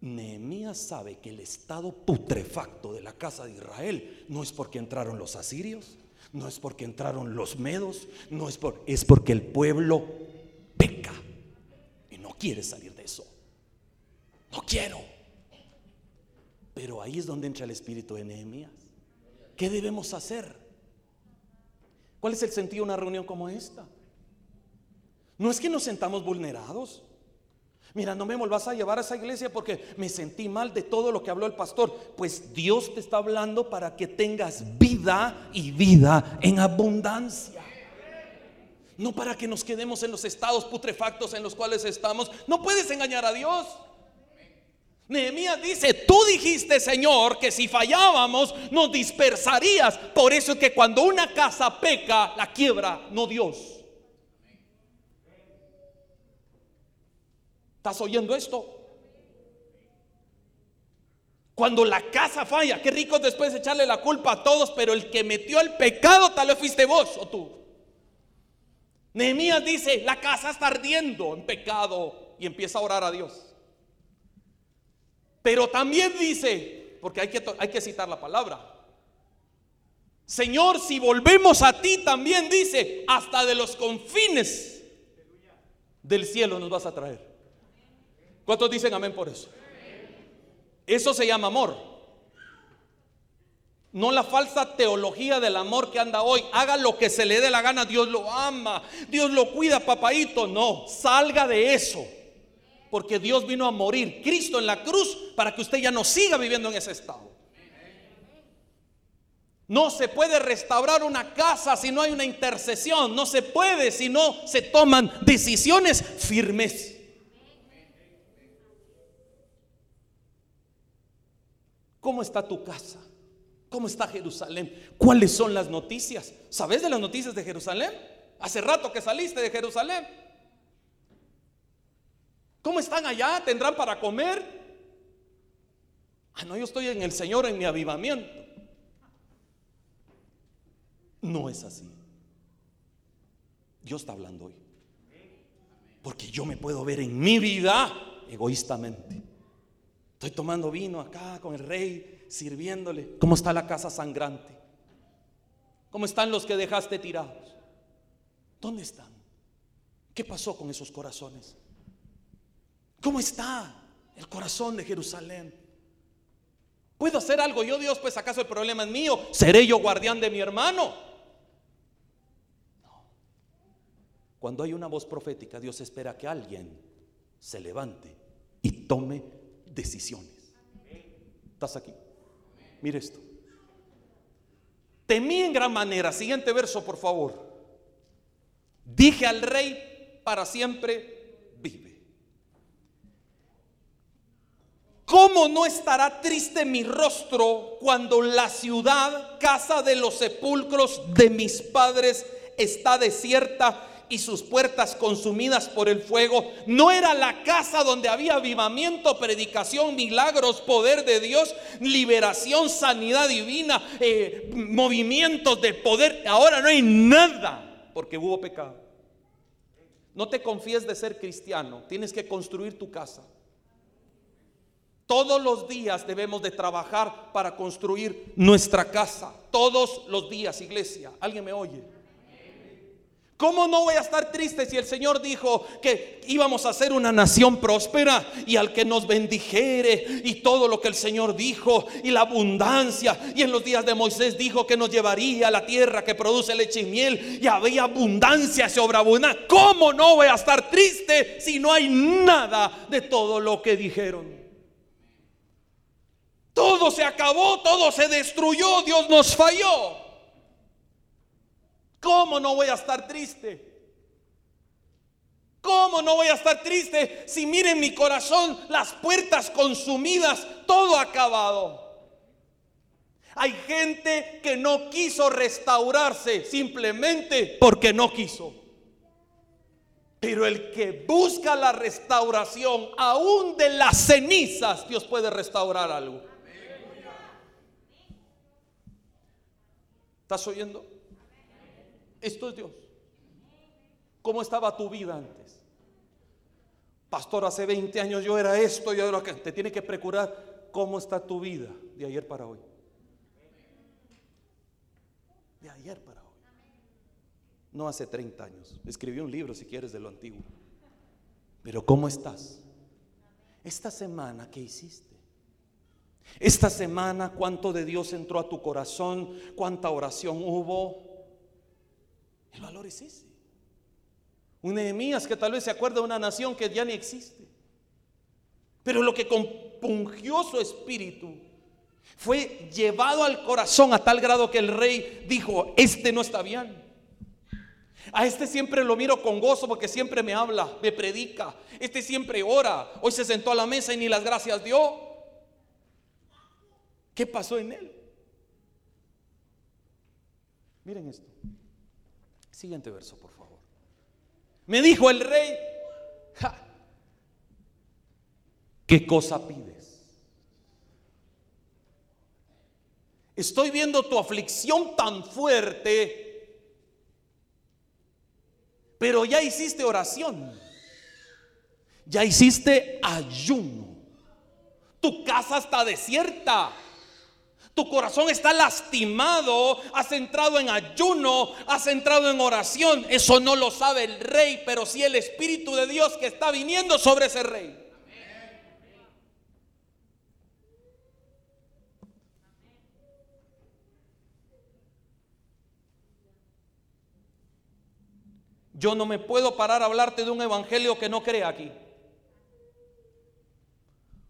Nehemías sabe que el estado putrefacto de la casa de Israel no es porque entraron los asirios, no es porque entraron los medos, no es por es porque el pueblo peca y no quiere salir de eso. No quiero. Pero ahí es donde entra el espíritu de Nehemías. ¿Qué debemos hacer? ¿Cuál es el sentido de una reunión como esta? No es que nos sentamos vulnerados. Mira, no me vuelvas a llevar a esa iglesia porque me sentí mal de todo lo que habló el pastor. Pues Dios te está hablando para que tengas vida y vida en abundancia. No para que nos quedemos en los estados putrefactos en los cuales estamos. No puedes engañar a Dios. Nehemías dice, tú dijiste, Señor, que si fallábamos nos dispersarías. Por eso es que cuando una casa peca, la quiebra, no Dios. ¿Estás oyendo esto? Cuando la casa falla, qué rico después echarle la culpa a todos, pero el que metió el pecado tal vez fuiste vos o tú. Nehemías dice, la casa está ardiendo en pecado y empieza a orar a Dios. Pero también dice, porque hay que, hay que citar la palabra, Señor, si volvemos a ti, también dice, hasta de los confines del cielo nos vas a traer. ¿Cuántos dicen amén por eso? Eso se llama amor. No la falsa teología del amor que anda hoy. Haga lo que se le dé la gana. Dios lo ama. Dios lo cuida, papadito. No, salga de eso. Porque Dios vino a morir. Cristo en la cruz para que usted ya no siga viviendo en ese estado. No se puede restaurar una casa si no hay una intercesión. No se puede si no se toman decisiones firmes. ¿Cómo está tu casa? ¿Cómo está Jerusalén? ¿Cuáles son las noticias? ¿Sabes de las noticias de Jerusalén? Hace rato que saliste de Jerusalén. ¿Cómo están allá? ¿Tendrán para comer? Ah, no, yo estoy en el Señor en mi avivamiento. No es así. Dios está hablando hoy. Porque yo me puedo ver en mi vida egoístamente. Estoy tomando vino acá con el rey, sirviéndole. ¿Cómo está la casa sangrante? ¿Cómo están los que dejaste tirados? ¿Dónde están? ¿Qué pasó con esos corazones? ¿Cómo está el corazón de Jerusalén? ¿Puedo hacer algo yo, Dios? Pues acaso el problema es mío. ¿Seré yo guardián de mi hermano? No. Cuando hay una voz profética, Dios espera que alguien se levante y tome decisiones. ¿Estás aquí? Mire esto. Temí en gran manera. Siguiente verso, por favor. Dije al rey, para siempre vive. ¿Cómo no estará triste mi rostro cuando la ciudad, casa de los sepulcros de mis padres, está desierta y sus puertas consumidas por el fuego. No era la casa donde había avivamiento, predicación, milagros, poder de Dios, liberación, sanidad divina, eh, movimientos de poder. Ahora no hay nada porque hubo pecado. No te confíes de ser cristiano, tienes que construir tu casa. Todos los días debemos de trabajar para construir nuestra casa. Todos los días, iglesia. ¿Alguien me oye? ¿Cómo no voy a estar triste si el Señor dijo que íbamos a ser una nación próspera y al que nos bendijere y todo lo que el Señor dijo y la abundancia y en los días de Moisés dijo que nos llevaría a la tierra que produce leche y miel y había abundancia sobreabundancia? ¿Cómo no voy a estar triste si no hay nada de todo lo que dijeron? Todo se acabó, todo se destruyó, Dios nos falló. ¿Cómo no voy a estar triste? ¿Cómo no voy a estar triste si miren mi corazón, las puertas consumidas, todo acabado? Hay gente que no quiso restaurarse simplemente porque no quiso. Pero el que busca la restauración, aún de las cenizas, Dios puede restaurar algo. ¿Estás oyendo? Esto es Dios. ¿Cómo estaba tu vida antes? Pastor, hace 20 años yo era esto y ahora que te tiene que procurar cómo está tu vida de ayer para hoy. De ayer para hoy. No hace 30 años. Escribí un libro si quieres de lo antiguo. Pero ¿cómo estás? Esta semana, ¿qué hiciste? Esta semana, ¿cuánto de Dios entró a tu corazón? ¿Cuánta oración hubo? El valor es ese. Un Nehemías que tal vez se acuerda de una nación que ya ni existe. Pero lo que compungió su espíritu fue llevado al corazón a tal grado que el rey dijo, este no está bien. A este siempre lo miro con gozo porque siempre me habla, me predica. Este siempre ora. Hoy se sentó a la mesa y ni las gracias dio. ¿Qué pasó en él? Miren esto. Siguiente verso, por favor. Me dijo el rey, ¿qué cosa pides? Estoy viendo tu aflicción tan fuerte, pero ya hiciste oración, ya hiciste ayuno, tu casa está desierta. Tu corazón está lastimado, has entrado en ayuno, has entrado en oración. Eso no lo sabe el rey, pero sí el Espíritu de Dios que está viniendo sobre ese rey. Yo no me puedo parar a hablarte de un evangelio que no crea aquí.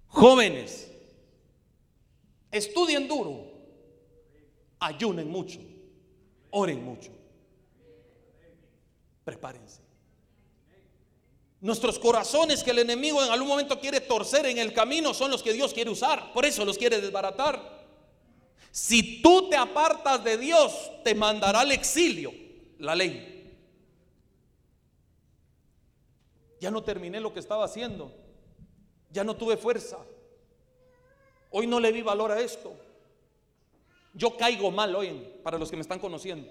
Jóvenes, Estudien duro, ayunen mucho, oren mucho, prepárense. Nuestros corazones que el enemigo en algún momento quiere torcer en el camino son los que Dios quiere usar, por eso los quiere desbaratar. Si tú te apartas de Dios, te mandará al exilio, la ley. Ya no terminé lo que estaba haciendo, ya no tuve fuerza, Hoy no le di valor a esto. Yo caigo mal hoy, para los que me están conociendo.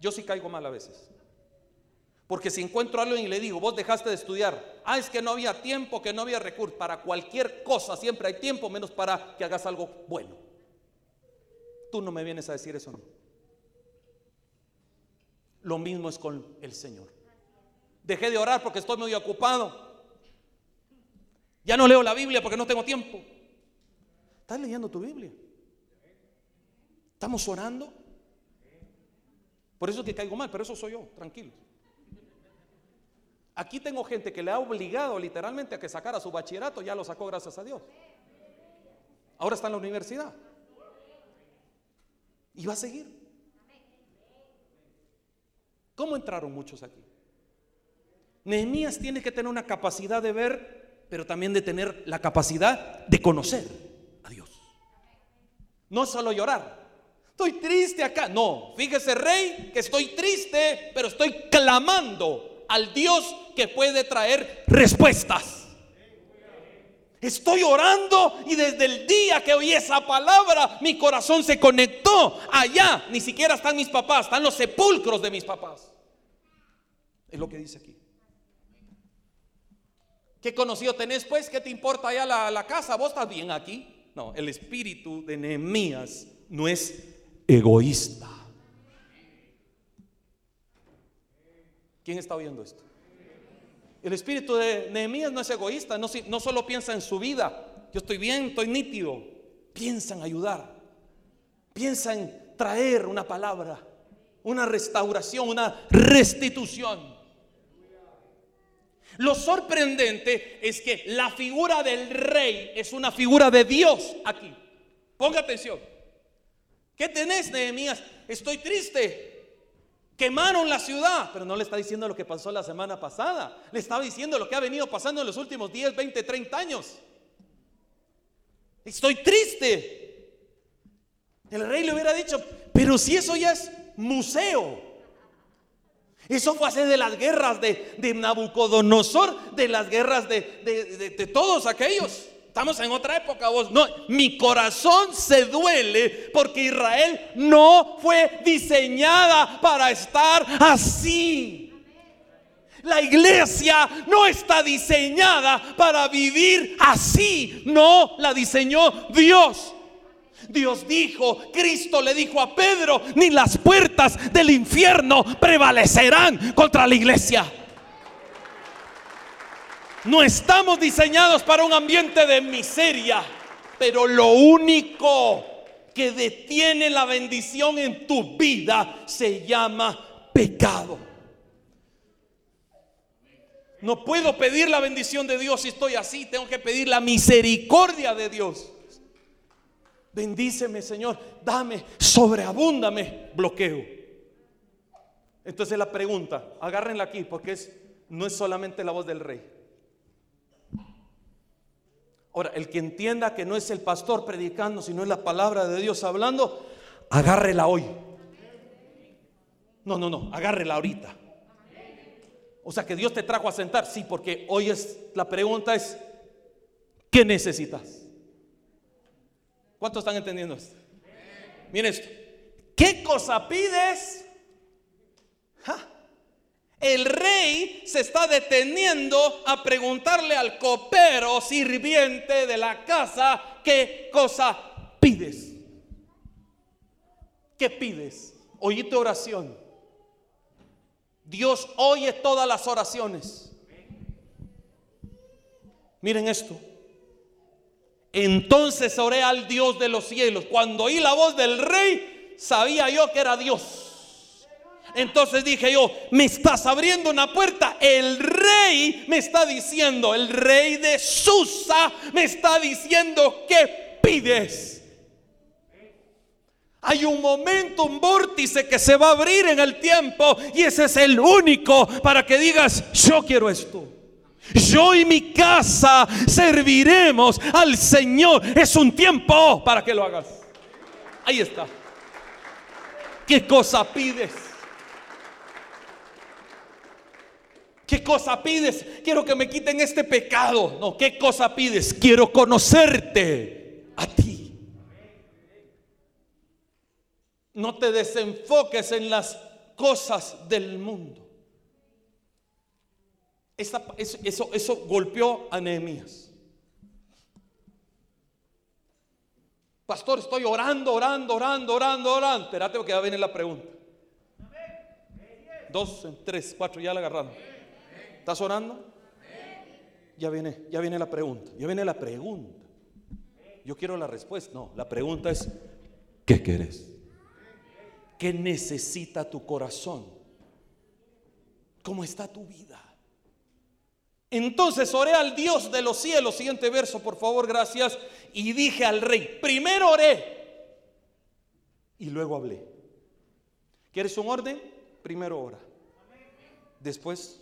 Yo sí caigo mal a veces. Porque si encuentro a alguien y le digo, vos dejaste de estudiar, ah, es que no había tiempo, que no había recursos. Para cualquier cosa siempre hay tiempo, menos para que hagas algo bueno. Tú no me vienes a decir eso, no. Lo mismo es con el Señor. Dejé de orar porque estoy muy ocupado. Ya no leo la Biblia porque no tengo tiempo. ¿Estás leyendo tu Biblia? ¿Estamos orando? Por eso es que caigo mal, pero eso soy yo, tranquilo. Aquí tengo gente que le ha obligado literalmente a que sacara su bachillerato, ya lo sacó gracias a Dios. Ahora está en la universidad. Y va a seguir. ¿Cómo entraron muchos aquí? Nehemías tiene que tener una capacidad de ver, pero también de tener la capacidad de conocer. No solo llorar. Estoy triste acá. No, fíjese rey que estoy triste, pero estoy clamando al Dios que puede traer respuestas. Estoy orando y desde el día que oí esa palabra, mi corazón se conectó allá. Ni siquiera están mis papás, están los sepulcros de mis papás. Es lo que dice aquí. ¿Qué conocido tenés pues? ¿Qué te importa allá la, la casa? ¿Vos estás bien aquí? No, el espíritu de Nehemías no es egoísta. ¿Quién está oyendo esto? El espíritu de Nehemías no es egoísta, no, no solo piensa en su vida. Yo estoy bien, estoy nítido. Piensa en ayudar. Piensa en traer una palabra, una restauración, una restitución. Lo sorprendente es que la figura del rey es una figura de Dios aquí. Ponga atención. ¿Qué tenés, Nehemías? Estoy triste. Quemaron la ciudad, pero no le está diciendo lo que pasó la semana pasada. Le estaba diciendo lo que ha venido pasando en los últimos 10, 20, 30 años. Estoy triste. El rey le hubiera dicho, pero si eso ya es museo. Eso fue hace de las guerras de, Nabucodonosor, de las guerras de, de, todos aquellos. Estamos en otra época, vos. No, mi corazón se duele porque Israel no fue diseñada para estar así. La iglesia no está diseñada para vivir así. No, la diseñó Dios. Dios dijo, Cristo le dijo a Pedro, ni las puertas del infierno prevalecerán contra la iglesia. No estamos diseñados para un ambiente de miseria, pero lo único que detiene la bendición en tu vida se llama pecado. No puedo pedir la bendición de Dios si estoy así, tengo que pedir la misericordia de Dios. Bendíceme, Señor. Dame, sobreabúndame. Bloqueo. Entonces la pregunta, agárrenla aquí porque es, no es solamente la voz del rey. Ahora, el que entienda que no es el pastor predicando, sino es la palabra de Dios hablando, agárrela hoy. No, no, no, agárrela ahorita. O sea que Dios te trajo a sentar, sí, porque hoy es la pregunta es ¿qué necesitas? ¿Cuántos están entendiendo esto? Miren esto. ¿Qué cosa pides? El rey se está deteniendo a preguntarle al copero sirviente de la casa, ¿qué cosa pides? ¿Qué pides? Oí tu oración. Dios oye todas las oraciones. Miren esto. Entonces oré al Dios de los cielos. Cuando oí la voz del rey, sabía yo que era Dios. Entonces dije yo, me estás abriendo una puerta. El rey me está diciendo, el rey de Susa me está diciendo, ¿qué pides? Hay un momento, un vórtice que se va a abrir en el tiempo y ese es el único para que digas, yo quiero esto. Yo y mi casa serviremos al Señor. Es un tiempo para que lo hagas. Ahí está. ¿Qué cosa pides? ¿Qué cosa pides? Quiero que me quiten este pecado. No, ¿qué cosa pides? Quiero conocerte a ti. No te desenfoques en las cosas del mundo eso, eso, golpeó a Nehemías. Pastor, estoy orando, orando, orando, orando, orando. Espérate porque ya viene la pregunta. Dos, tres, cuatro, ya la agarraron. ¿Estás orando? Ya viene, ya viene la pregunta. Ya viene la pregunta. Yo quiero la respuesta. No, la pregunta es, ¿qué quieres? ¿Qué necesita tu corazón? ¿Cómo está tu vida? Entonces oré al Dios de los cielos, siguiente verso, por favor, gracias, y dije al rey, primero oré y luego hablé. ¿Quieres un orden? Primero ora. Después,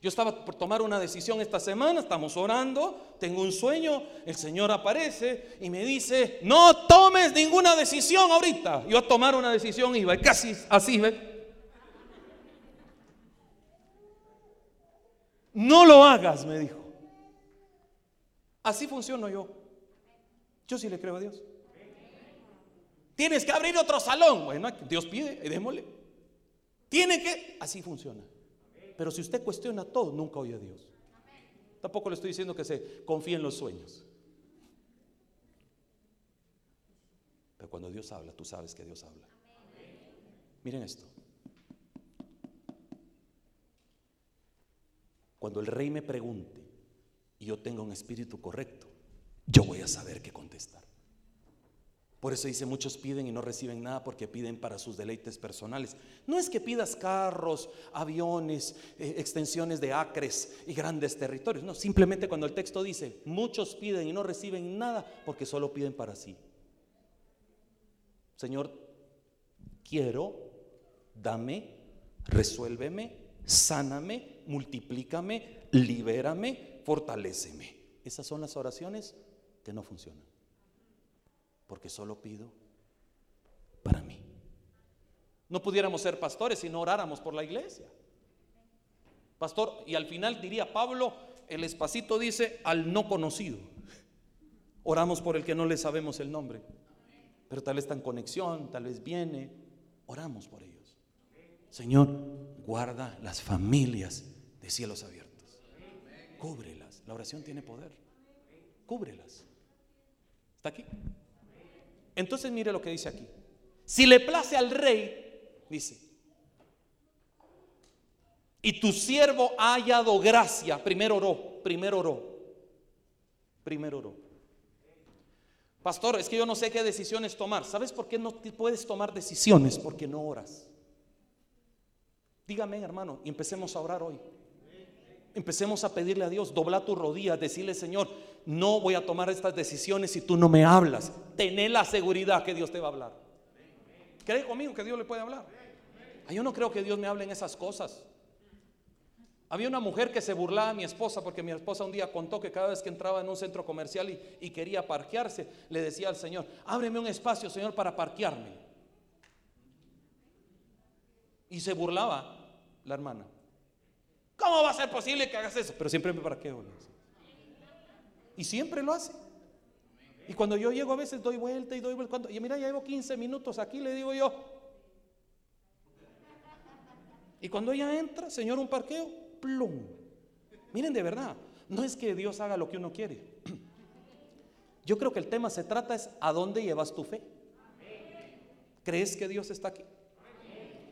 Yo estaba por tomar una decisión esta semana, estamos orando, tengo un sueño, el Señor aparece y me dice, no tomes ninguna decisión ahorita. Yo a tomar una decisión iba, casi así, ¿ve? No lo hagas, me dijo. Así funciono yo. Yo sí le creo a Dios. Tienes que abrir otro salón. Bueno, Dios pide, démosle. Tiene que, así funciona. Pero si usted cuestiona todo, nunca oye a Dios. Tampoco le estoy diciendo que se confíe en los sueños. Pero cuando Dios habla, tú sabes que Dios habla. Miren esto. Cuando el rey me pregunte y yo tenga un espíritu correcto, yo voy a saber qué contestar. Por eso dice, muchos piden y no reciben nada porque piden para sus deleites personales. No es que pidas carros, aviones, eh, extensiones de acres y grandes territorios. No, simplemente cuando el texto dice, muchos piden y no reciben nada porque solo piden para sí. Señor, quiero, dame, resuélveme, sáname, multiplícame, libérame, fortaléceme. Esas son las oraciones que no funcionan porque solo pido para mí. No pudiéramos ser pastores si no oráramos por la iglesia. Pastor, y al final diría Pablo, el espacito dice al no conocido. Oramos por el que no le sabemos el nombre, pero tal vez está en conexión, tal vez viene. Oramos por ellos. Señor, guarda las familias de cielos abiertos. Cúbrelas. La oración tiene poder. Cúbrelas. ¿Está aquí? Entonces mire lo que dice aquí. Si le place al rey, dice, y tu siervo ha hallado gracia, primero oró, primero oró, primero oró. Pastor, es que yo no sé qué decisiones tomar. ¿Sabes por qué no puedes tomar decisiones? Porque no oras. Dígame, hermano, y empecemos a orar hoy. Empecemos a pedirle a Dios, dobla tu rodilla, decirle, Señor, no voy a tomar estas decisiones si tú no me hablas. Tené la seguridad que Dios te va a hablar. ¿Cree conmigo que Dios le puede hablar? Yo no creo que Dios me hable en esas cosas. Había una mujer que se burlaba a mi esposa porque mi esposa un día contó que cada vez que entraba en un centro comercial y, y quería parquearse, le decía al Señor, ábreme un espacio, Señor, para parquearme. Y se burlaba la hermana. ¿Cómo va a ser posible que hagas eso? Pero siempre me parqueo. Y siempre lo hace. Y cuando yo llego a veces doy vuelta y doy vuelta. y mira, ya llevo 15 minutos aquí, le digo yo. Y cuando ella entra, Señor, un parqueo, plum. Miren, de verdad, no es que Dios haga lo que uno quiere. Yo creo que el tema se trata es a dónde llevas tu fe. ¿Crees que Dios está aquí?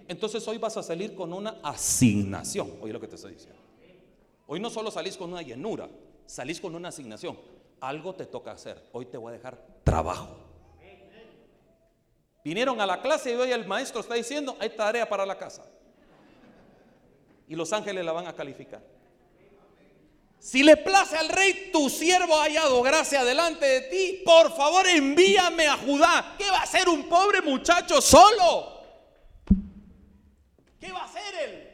Entonces hoy vas a salir con una asignación. Oye lo que te estoy diciendo. Hoy no solo salís con una llenura, salís con una asignación. Algo te toca hacer. Hoy te voy a dejar trabajo. Vinieron a la clase y hoy el maestro está diciendo, hay tarea para la casa. Y los ángeles la van a calificar. Si le place al rey, tu siervo ha hallado gracia delante de ti, por favor envíame a Judá. ¿Qué va a hacer un pobre muchacho solo? ¿Qué va a hacer él?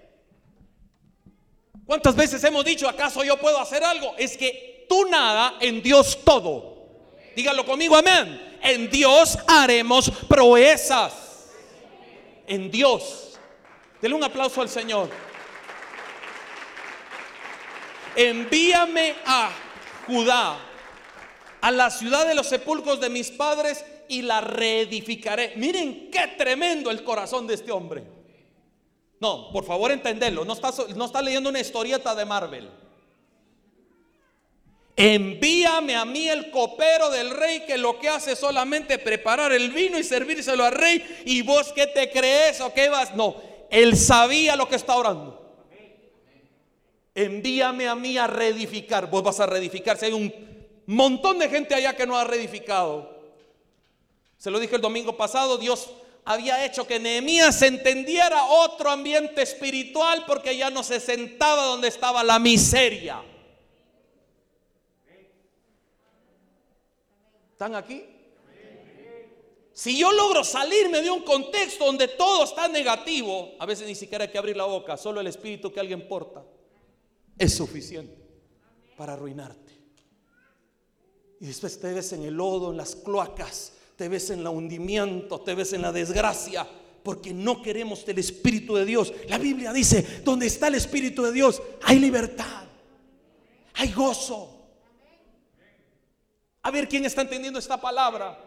¿Cuántas veces hemos dicho, acaso yo puedo hacer algo? Es que tú nada, en Dios todo. Dígalo conmigo, amén. En Dios haremos proezas. En Dios. Denle un aplauso al Señor. Envíame a Judá, a la ciudad de los sepulcros de mis padres y la reedificaré. Miren qué tremendo el corazón de este hombre. No, por favor entenderlo. No está, no está leyendo una historieta de Marvel. Envíame a mí el copero del rey que lo que hace es solamente preparar el vino y servírselo al rey. ¿Y vos qué te crees o qué vas? No, él sabía lo que está orando. Envíame a mí a reedificar. Vos vas a reedificar. Si hay un montón de gente allá que no ha reedificado. Se lo dije el domingo pasado, Dios había hecho que Nehemías entendiera otro ambiente espiritual porque ya no se sentaba donde estaba la miseria. ¿Están aquí? Si yo logro salirme de un contexto donde todo está negativo, a veces ni siquiera hay que abrir la boca, solo el espíritu que alguien porta. es suficiente para arruinarte. Y después te ves en el lodo, en las cloacas, te ves en el hundimiento, te ves en la desgracia, porque no queremos el Espíritu de Dios. La Biblia dice, donde está el Espíritu de Dios, hay libertad, hay gozo. A ver quién está entendiendo esta palabra.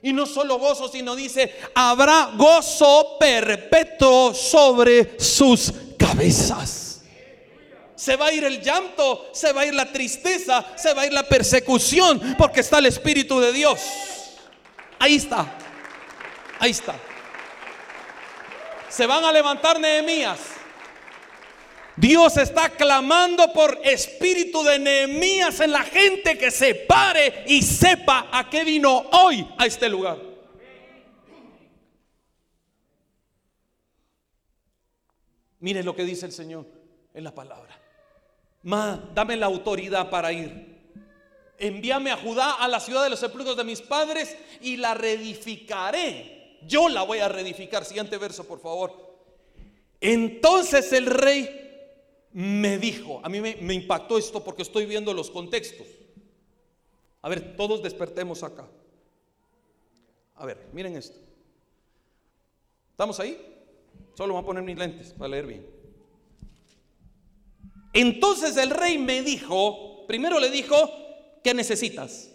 Y no solo gozo, sino dice, habrá gozo perpetuo sobre sus cabezas. Se va a ir el llanto, se va a ir la tristeza, se va a ir la persecución, porque está el Espíritu de Dios. Ahí está, ahí está. Se van a levantar Nehemías. Dios está clamando por espíritu de Nehemías en la gente que se pare y sepa a qué vino hoy a este lugar. Mire lo que dice el Señor en la palabra. Ma, dame la autoridad para ir. Envíame a Judá, a la ciudad de los sepulcros de mis padres, y la reedificaré. Yo la voy a reedificar. Siguiente verso, por favor. Entonces el rey me dijo, a mí me, me impactó esto porque estoy viendo los contextos. A ver, todos despertemos acá. A ver, miren esto. ¿Estamos ahí? Solo voy a poner mis lentes para leer bien. Entonces el rey me dijo, primero le dijo, ¿qué necesitas?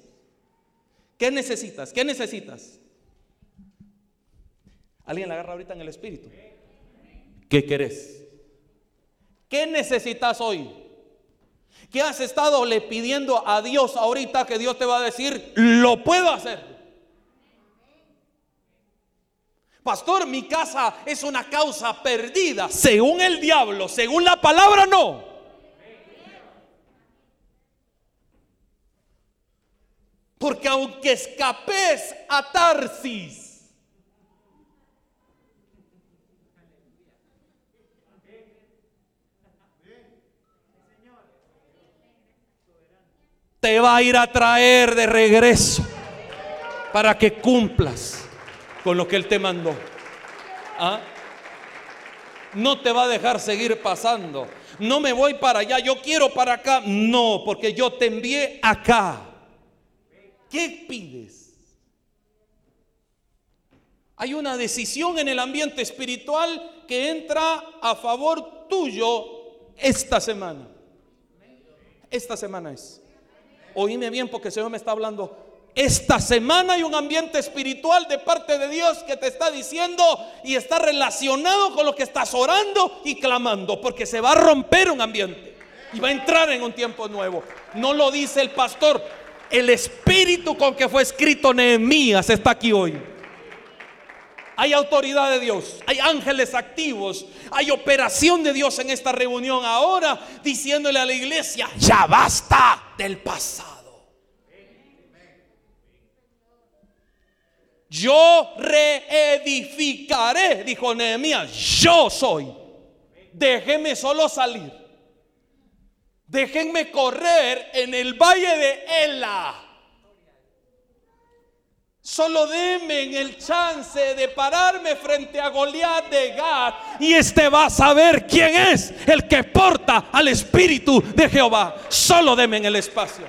¿Qué necesitas? ¿Qué necesitas? ¿Alguien la agarra ahorita en el espíritu? ¿Qué querés? ¿Qué necesitas hoy? ¿Qué has estado le pidiendo a Dios ahorita que Dios te va a decir, lo puedo hacer? Pastor, mi casa es una causa perdida. Según el diablo, según la palabra, no. Porque aunque escapes a Tarsis, te va a ir a traer de regreso para que cumplas con lo que Él te mandó. ¿Ah? No te va a dejar seguir pasando. No me voy para allá, yo quiero para acá. No, porque yo te envié acá. ¿Qué pides? Hay una decisión en el ambiente espiritual que entra a favor tuyo esta semana. Esta semana es. Oíme bien porque el Señor me está hablando esta semana hay un ambiente espiritual de parte de Dios que te está diciendo y está relacionado con lo que estás orando y clamando, porque se va a romper un ambiente y va a entrar en un tiempo nuevo. No lo dice el pastor, el espíritu con que fue escrito Nehemías está aquí hoy. Hay autoridad de Dios, hay ángeles activos, hay operación de Dios en esta reunión ahora diciéndole a la iglesia, ya basta del pasado. Yo reedificaré, dijo Nehemías, yo soy. Déjenme solo salir. Déjenme correr en el valle de Ela. Solo denme el chance de pararme frente a Goliat de Gad y este va a saber quién es el que porta al Espíritu de Jehová. Solo denme en el espacio.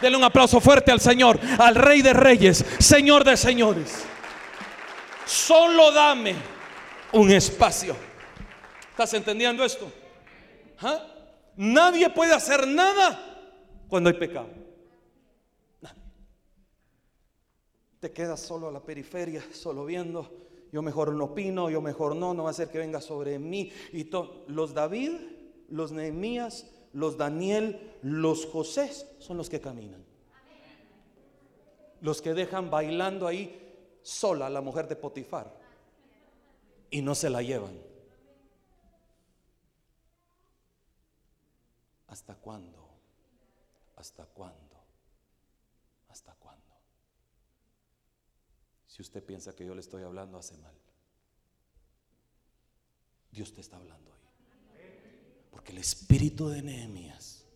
Denle un aplauso fuerte al Señor, al Rey de Reyes, Señor de Señores. Solo dame un espacio. ¿Estás entendiendo esto? ¿Ah? Nadie puede hacer nada cuando hay pecado. Te quedas solo a la periferia, solo viendo. Yo mejor no opino, yo mejor no, no va a ser que venga sobre mí. Y los David, los Nehemías, los Daniel, los José son los que caminan. Los que dejan bailando ahí sola a la mujer de Potifar y no se la llevan. ¿Hasta cuándo? ¿Hasta cuándo? ¿Hasta cuándo? Si usted piensa que yo le estoy hablando, hace mal. Dios te está hablando hoy. Porque el espíritu de Nehemías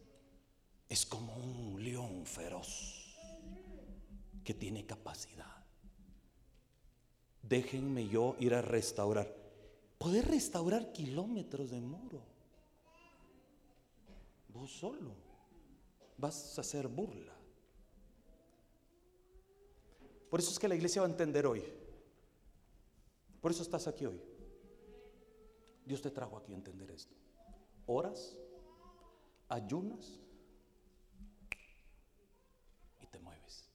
es como un león feroz que tiene capacidad. Déjenme yo ir a restaurar. Poder restaurar kilómetros de muro. Tú solo vas a hacer burla. Por eso es que la iglesia va a entender hoy. Por eso estás aquí hoy. Dios te trajo aquí a entender esto. Oras, ayunas y te mueves.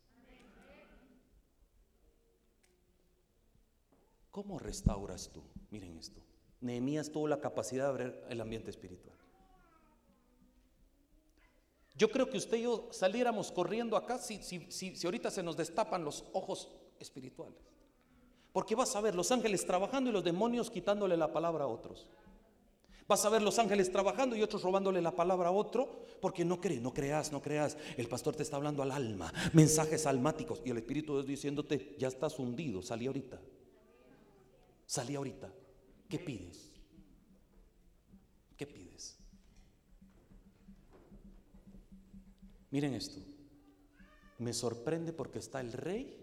¿Cómo restauras tú? Miren esto. Nehemías tuvo la capacidad de ver el ambiente espiritual. Yo creo que usted y yo saliéramos corriendo acá si, si, si, ahorita se nos destapan los ojos espirituales. Porque vas a ver los ángeles trabajando y los demonios quitándole la palabra a otros. Vas a ver los ángeles trabajando y otros robándole la palabra a otro porque no cree, no creas, no creas. El pastor te está hablando al alma, mensajes almáticos y el Espíritu Dios diciéndote, ya estás hundido, salí ahorita. Salí ahorita. ¿Qué pides? ¿Qué pides? Miren esto. Me sorprende porque está el rey.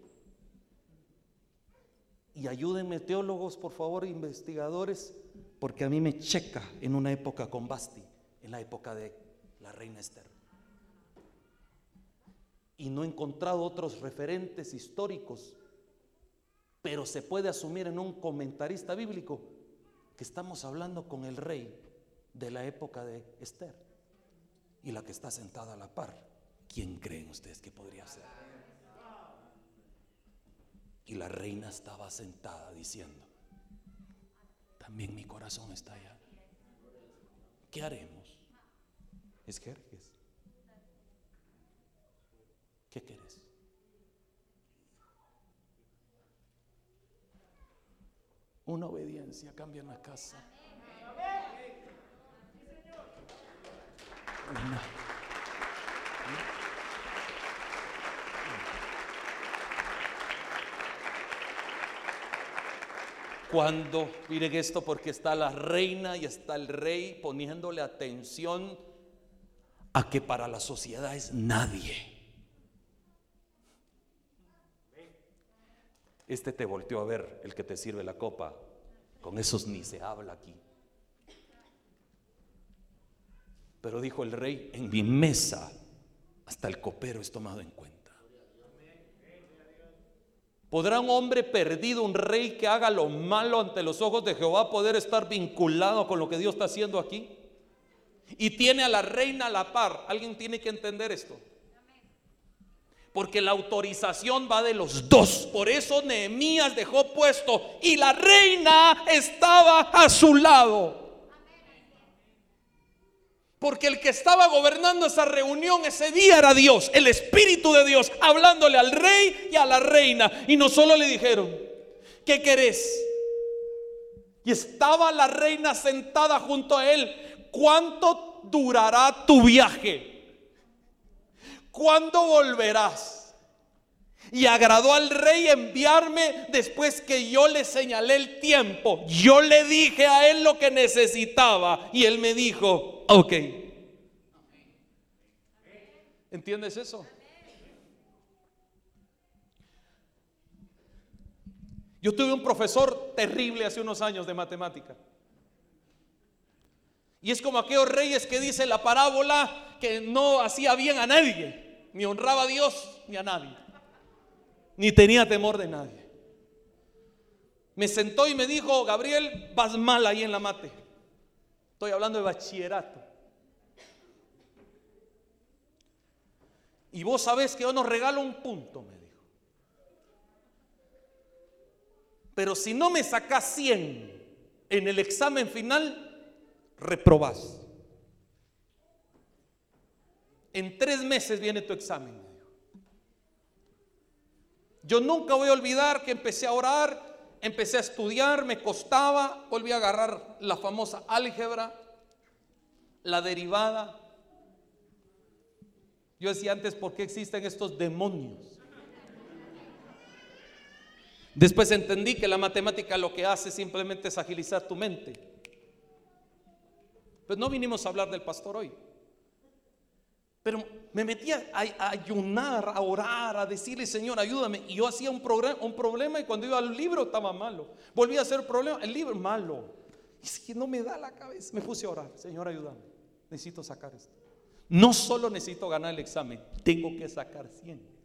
Y ayúdenme teólogos, por favor, investigadores, porque a mí me checa en una época con Basti, en la época de la reina Esther. Y no he encontrado otros referentes históricos, pero se puede asumir en un comentarista bíblico que estamos hablando con el rey de la época de Esther y la que está sentada a la par. ¿Quién creen ustedes que podría ser? Y la reina estaba sentada diciendo, también mi corazón está allá. ¿Qué haremos? Es Jerjes. ¿Qué quieres? Una obediencia cambia en la casa. Cuando, miren esto, porque está la reina y está el rey poniéndole atención a que para la sociedad es nadie. Este te volteó a ver, el que te sirve la copa. Con esos ni se habla aquí. Pero dijo el rey, en mi mesa hasta el copero es tomado en cuenta. ¿Podrá un hombre perdido, un rey que haga lo malo ante los ojos de Jehová, poder estar vinculado con lo que Dios está haciendo aquí? Y tiene a la reina a la par. Alguien tiene que entender esto. Porque la autorización va de los dos. Por eso Nehemías dejó puesto y la reina estaba a su lado. Porque el que estaba gobernando esa reunión ese día era Dios, el Espíritu de Dios, hablándole al rey y a la reina. Y no solo le dijeron, ¿qué querés? Y estaba la reina sentada junto a él. ¿Cuánto durará tu viaje? ¿Cuándo volverás? Y agradó al rey enviarme después que yo le señalé el tiempo. Yo le dije a él lo que necesitaba y él me dijo, Ok. ¿Entiendes eso? Yo tuve un profesor terrible hace unos años de matemática. Y es como aquellos reyes que dice la parábola que no hacía bien a nadie, ni honraba a Dios ni a nadie, ni tenía temor de nadie. Me sentó y me dijo, Gabriel, vas mal ahí en la mate. Estoy hablando de bachillerato. Y vos sabés que yo nos regalo un punto, me dijo. Pero si no me sacás 100 en el examen final, reprobás. En tres meses viene tu examen. Yo nunca voy a olvidar que empecé a orar empecé a estudiar, me costaba, volví a agarrar la famosa álgebra, la derivada. Yo decía antes, ¿por qué existen estos demonios? Después entendí que la matemática lo que hace simplemente es agilizar tu mente. Pues no vinimos a hablar del pastor hoy. Pero me metía a, ayunar, a orar, a decirle, Señor, ayúdame. Y yo hacía un, un problema y cuando iba al libro estaba malo. Volví a hacer problema, el libro malo. Y es que no me da la cabeza. Me puse a orar, Señor, ayúdame. Necesito sacar esto. No solo necesito ganar el examen, tengo que sacar 100.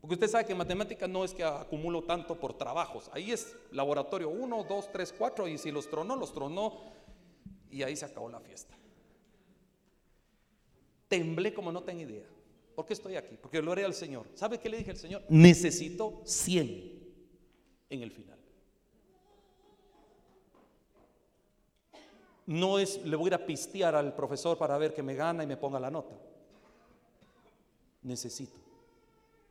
Porque usted sabe que en matemáticas no es que acumulo tanto por trabajos. Ahí es laboratorio 1, 2, 3, 4 y si los tronó, los tronó y ahí se acabó la fiesta. Temblé como no tengo idea. ¿Por qué estoy aquí? Porque lo haré al Señor. ¿Sabe qué le dije al Señor? Necesito 100 en el final. No es, le voy a pistear al profesor para ver que me gana y me ponga la nota. Necesito.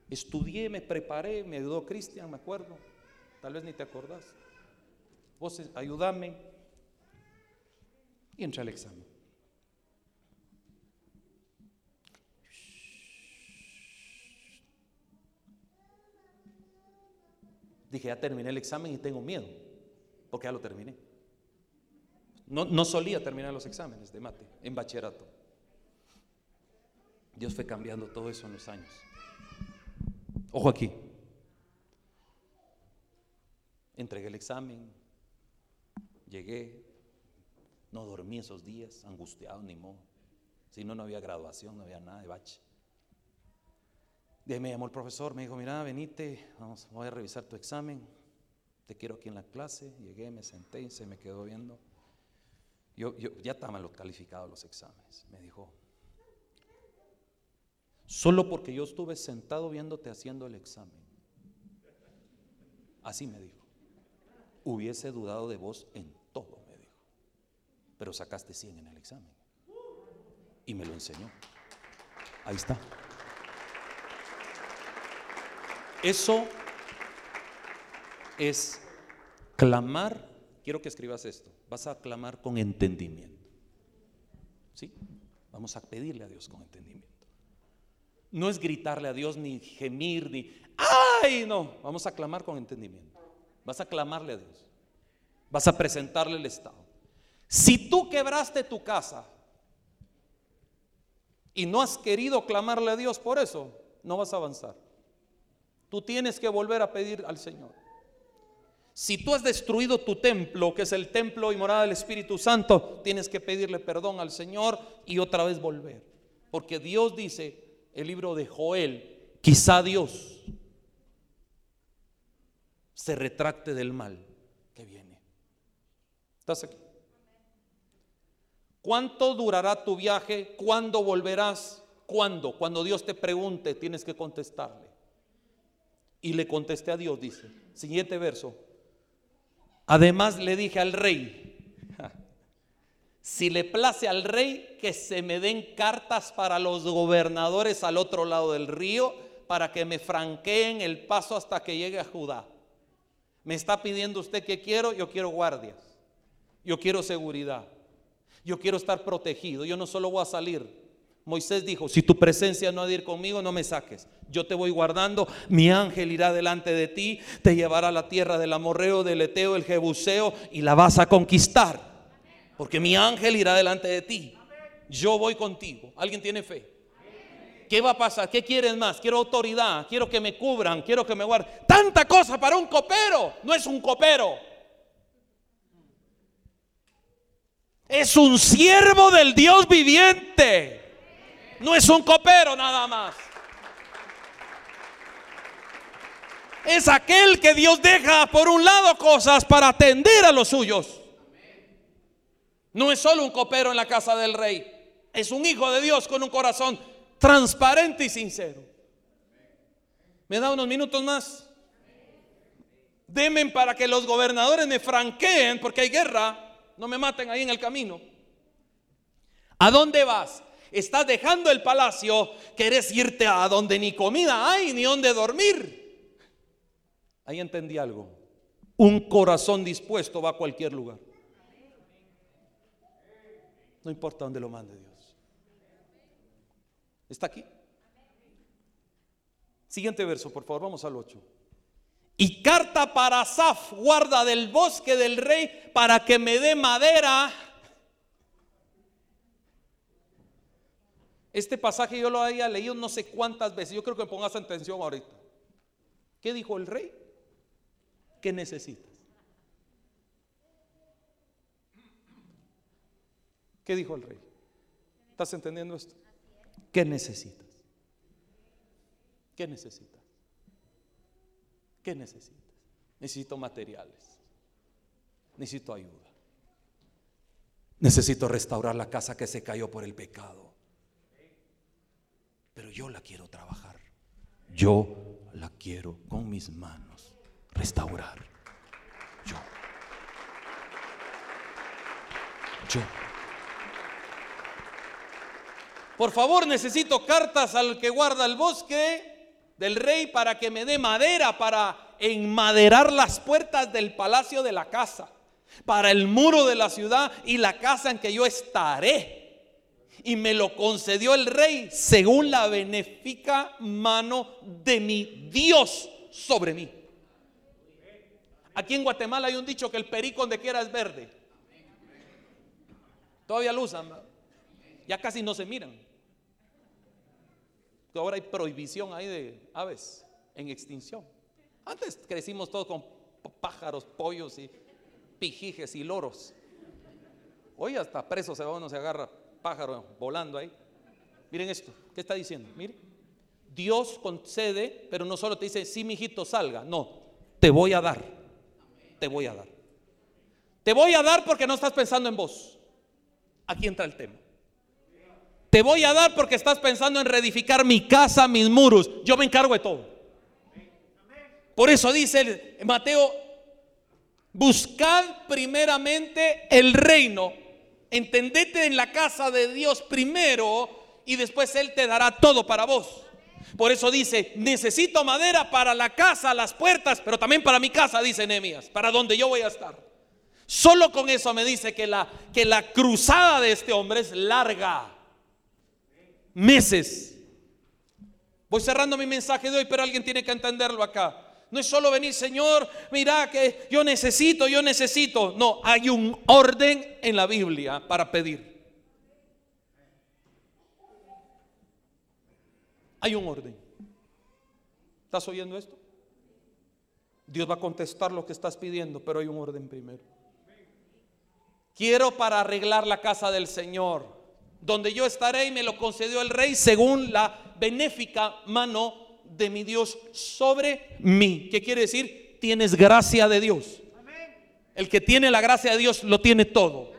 Estudié, me preparé, me ayudó Cristian, me acuerdo. Tal vez ni te acordás. Vos ayúdame. Y entra al examen. Dije, ya terminé el examen y tengo miedo, porque ya lo terminé. No, solía terminar los exámenes de mate en bachillerato. Dios fue cambiando todo eso en los años. Ojo aquí. Entregué el examen, llegué, no dormí esos días, angustiado, ni modo. Si no, no había graduación, no había nada de bache. De me llamó el profesor, me dijo, mira, venite, vamos, voy a revisar tu examen, te quiero aquí en la clase. Llegué, me senté y se me quedó viendo. Yo, ya estaban los calificados los exámenes. Me dijo, solo porque yo estuve sentado viéndote haciendo el examen. Así me dijo. Hubiese dudado de vos en todo, me dijo. Pero sacaste 100 en el examen. Y me lo enseñó. Ahí está. Eso es clamar. Quiero que escribas esto vas a clamar con entendimiento. ¿Sí? Vamos a pedirle a Dios con entendimiento. No es gritarle a Dios ni gemir ni, ay, no, vamos a clamar con entendimiento. Vas a clamarle a Dios. Vas a presentarle el estado. Si tú quebraste tu casa y no has querido clamarle a Dios por eso, no vas a avanzar. Tú tienes que volver a pedir al Señor. Si tú has destruido tu templo, que es el templo y morada del Espíritu Santo, tienes que pedirle perdón al Señor y otra vez volver. Porque Dios dice, el libro de Joel, quizá Dios se retracte del mal que viene. ¿Estás aquí? ¿Cuánto durará tu viaje? ¿Cuándo volverás? ¿Cuándo? Cuando Dios te pregunte, tienes que contestarle. Y le contesté a Dios, dice. Siguiente verso. Además le dije al rey, si le place al rey que se me den cartas para los gobernadores al otro lado del río, para que me franqueen el paso hasta que llegue a Judá. Me está pidiendo usted que quiero, yo quiero guardias, yo quiero seguridad, yo quiero estar protegido, yo no solo voy a salir, Moisés dijo, si tu presencia no ha de ir conmigo, no me saques. Yo te voy guardando, mi ángel irá delante de ti, te llevará a la tierra del amorreo, del eteo, del jebuseo y la vas a conquistar. Porque mi ángel irá delante de ti. Yo voy contigo. ¿Alguien tiene fe? ¿Qué va a pasar? ¿Qué quieres más? Quiero autoridad, quiero que me cubran, quiero que me guarden. Tanta cosa para un copero. No es un copero. Es un siervo del Dios viviente. No es un copero nada más. Es aquel que Dios deja por un lado cosas para atender a los suyos. No es solo un copero en la casa del rey. Es un hijo de Dios con un corazón transparente y sincero. ¿Me da unos minutos más? Demen para que los gobernadores me franqueen porque hay guerra. No me maten ahí en el camino. ¿A dónde vas? Estás dejando el palacio, querés irte a donde ni comida hay ni donde dormir. Ahí entendí algo. Un corazón dispuesto va a cualquier lugar. No importa dónde lo mande Dios. ¿Está aquí? Siguiente verso, por favor, vamos al 8. Y carta para Asaf, guarda del bosque del rey, para que me dé madera Este pasaje yo lo había leído no sé cuántas veces. Yo creo que pongas atención ahorita. ¿Qué dijo el rey? ¿Qué necesitas? ¿Qué dijo el rey? ¿Estás entendiendo esto? ¿Qué necesitas? ¿Qué necesitas? ¿Qué necesitas? Necesito materiales. Necesito ayuda. Necesito restaurar la casa que se cayó por el pecado. Pero yo la quiero trabajar. Yo la quiero con mis manos restaurar. Yo. Yo. Por favor, necesito cartas al que guarda el bosque del rey para que me dé madera para enmaderar las puertas del palacio de la casa, para el muro de la ciudad y la casa en que yo estaré. Y me lo concedió el rey según la benéfica mano de mi Dios sobre mí. Aquí en Guatemala hay un dicho que el perico donde quiera es verde. Todavía lo usan. Ya casi no se miran. Ahora hay prohibición ahí de aves en extinción. Antes crecimos todos con pájaros, pollos y pijijes y loros. Hoy hasta preso se va uno, se agarra pájaro volando ahí. Miren esto, ¿qué está diciendo? Mire, Dios concede, pero no solo te dice, sí, mi hijito, salga. No, te voy a dar. Te voy a dar. Te voy a dar porque no estás pensando en vos. Aquí entra el tema. Te voy a dar porque estás pensando en reedificar mi casa, mis muros. Yo me encargo de todo. Por eso dice Mateo, buscad primeramente el reino. Entendete en la casa de Dios primero y después Él te dará todo para vos. Por eso dice, necesito madera para la casa, las puertas, pero también para mi casa, dice Nehemías, para donde yo voy a estar. Solo con eso me dice que la, que la cruzada de este hombre es larga meses. Voy cerrando mi mensaje de hoy, pero alguien tiene que entenderlo acá. No es solo venir, Señor, mira que yo necesito, yo necesito. No, hay un orden en la Biblia para pedir. Hay un orden. ¿Estás oyendo esto? Dios va a contestar lo que estás pidiendo, pero hay un orden primero. Quiero para arreglar la casa del Señor donde yo estaré y me lo concedió el rey según la benéfica mano de mi Dios sobre mí. ¿Qué quiere decir? Tienes gracia de Dios. El que tiene la gracia de Dios lo tiene todo.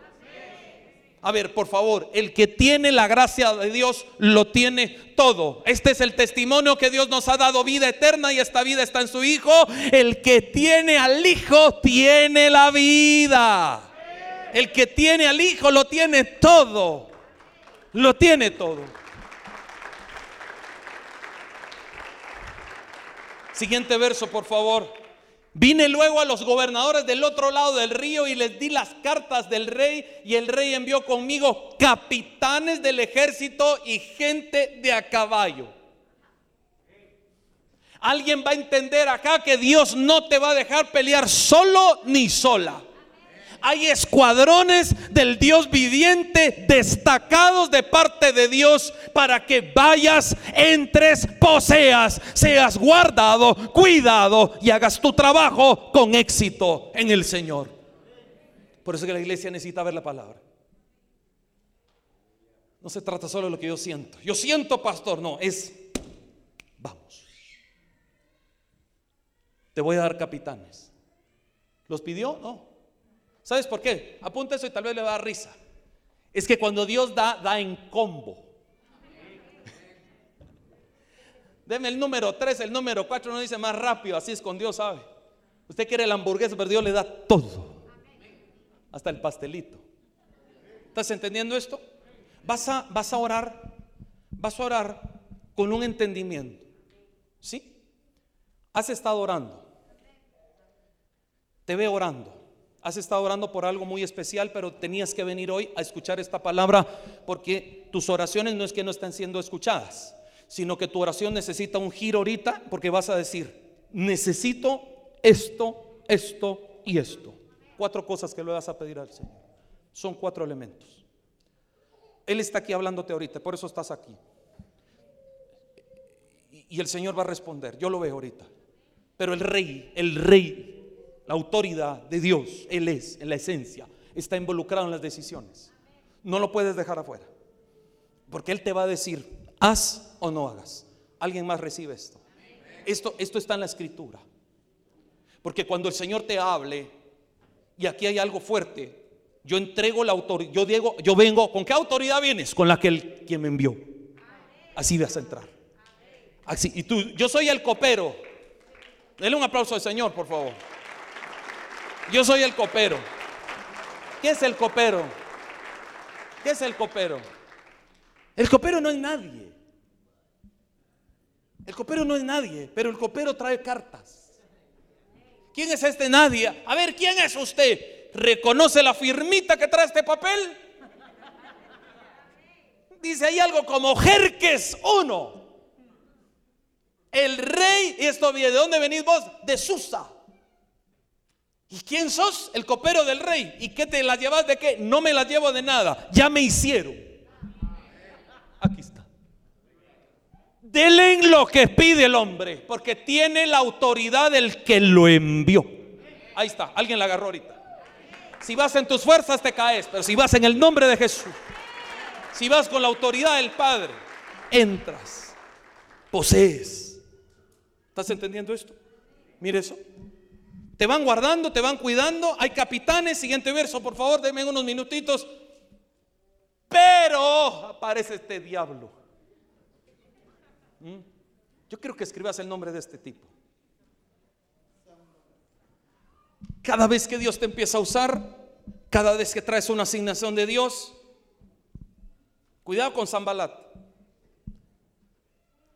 A ver, por favor, el que tiene la gracia de Dios lo tiene todo. Este es el testimonio que Dios nos ha dado vida eterna y esta vida está en su Hijo. El que tiene al Hijo tiene la vida. El que tiene al Hijo lo tiene todo. Lo tiene todo. Siguiente verso, por favor. Vine luego a los gobernadores del otro lado del río y les di las cartas del rey y el rey envió conmigo capitanes del ejército y gente de a caballo. Alguien va a entender acá que Dios no te va a dejar pelear solo ni sola hay escuadrones del Dios viviente destacados de parte de Dios para que vayas, entres, poseas, seas guardado, cuidado y hagas tu trabajo con éxito en el Señor. Por eso que la iglesia necesita ver la palabra. No se trata solo de lo que yo siento. Yo siento, pastor, no, es, vamos. Te voy a dar capitanes. ¿Los pidió? No. ¿Sabes por qué? Apunta eso y tal vez le va a dar risa. Es que cuando Dios da, da en combo. Deme el número 3, el número 4 no dice más rápido, así es con Dios, ¿sabe? Usted quiere el hamburguesa, pero Dios le da todo. Hasta el pastelito. ¿Estás entendiendo esto? Vas a, vas a orar, vas a orar con un entendimiento. ¿Sí? Has estado orando. Te veo orando. Has estado orando por algo muy especial, pero tenías que venir hoy a escuchar esta palabra porque tus oraciones no es que no estén siendo escuchadas, sino que tu oración necesita un giro ahorita porque vas a decir, necesito esto, esto y esto. Cuatro cosas que le vas a pedir al Señor. Son cuatro elementos. Él está aquí hablándote ahorita, por eso estás aquí. Y el Señor va a responder, yo lo veo ahorita. Pero el rey, el rey la autoridad de Dios, Él es, en la esencia, está involucrado en las decisiones. No lo puedes dejar afuera. Porque Él te va a decir, haz o no hagas. Alguien más recibe esto. Esto, esto está en la escritura. Porque cuando el Señor te hable, y aquí hay algo fuerte, yo entrego la autoridad, yo digo, yo vengo, ¿con qué autoridad vienes? Con la que el quien me envió. Así vas a entrar. Así, y tú, yo soy el copero. Denle un aplauso al Señor, por favor. Yo soy el copero. ¿Qué es el copero? ¿Qué es el copero? El copero no es nadie. El copero no es nadie, pero el copero trae cartas. ¿Quién es este nadie? A ver, ¿quién es usted? ¿Reconoce la firmita que trae este papel? Dice ahí algo como Jerques 1. El rey, y esto viene, ¿de dónde venís vos? De Susa. ¿Y quién sos? El copero del rey. ¿Y qué te la llevas de qué? No me la llevo de nada. Ya me hicieron. Aquí está. Denle lo que pide el hombre, porque tiene la autoridad del que lo envió. Ahí está, alguien la agarró ahorita. Si vas en tus fuerzas te caes, pero si vas en el nombre de Jesús, si vas con la autoridad del Padre, entras, posees. ¿Estás entendiendo esto? Mire eso. Te van guardando, te van cuidando. Hay capitanes. Siguiente verso, por favor, denme unos minutitos. Pero aparece este diablo. ¿Mm? Yo quiero que escribas el nombre de este tipo. Cada vez que Dios te empieza a usar, cada vez que traes una asignación de Dios, cuidado con Zambalat.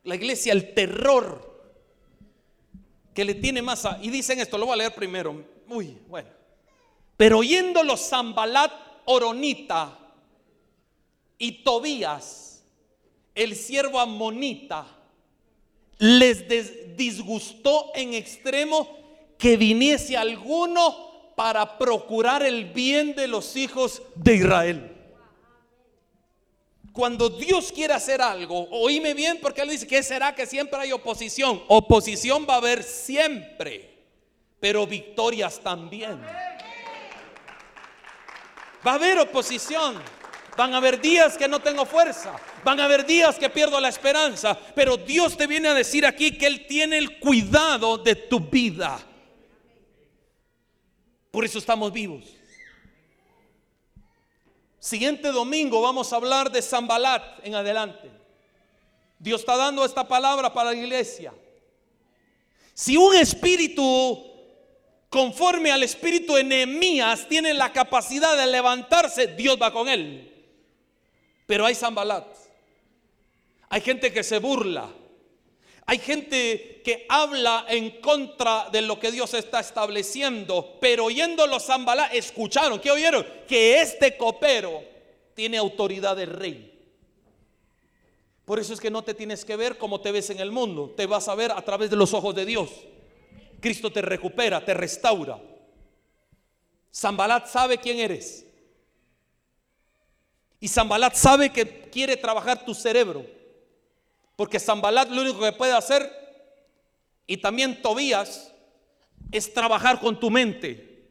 La iglesia, el terror que le tiene masa. Y dicen esto, lo voy a leer primero. Uy, bueno. Pero oyéndolo Zambalat, Oronita y Tobías, el siervo amonita, les disgustó en extremo que viniese alguno para procurar el bien de los hijos de Israel. Cuando Dios quiere hacer algo, oíme bien porque Él dice que será que siempre hay oposición. Oposición va a haber siempre, pero victorias también. Va a haber oposición. Van a haber días que no tengo fuerza. Van a haber días que pierdo la esperanza. Pero Dios te viene a decir aquí que Él tiene el cuidado de tu vida. Por eso estamos vivos. Siguiente domingo vamos a hablar de Zambalat en adelante. Dios está dando esta palabra para la iglesia. Si un espíritu conforme al espíritu de Nehemías tiene la capacidad de levantarse, Dios va con él. Pero hay Zambalat. Hay gente que se burla. Hay gente que habla en contra de lo que Dios está estableciendo, pero oyendo los Zambalá, escucharon, ¿qué oyeron? Que este copero tiene autoridad de rey. Por eso es que no te tienes que ver como te ves en el mundo, te vas a ver a través de los ojos de Dios. Cristo te recupera, te restaura. Zambalat sabe quién eres. Y Zambalat sabe que quiere trabajar tu cerebro. Porque Zambalat lo único que puede hacer, y también Tobías, es trabajar con tu mente.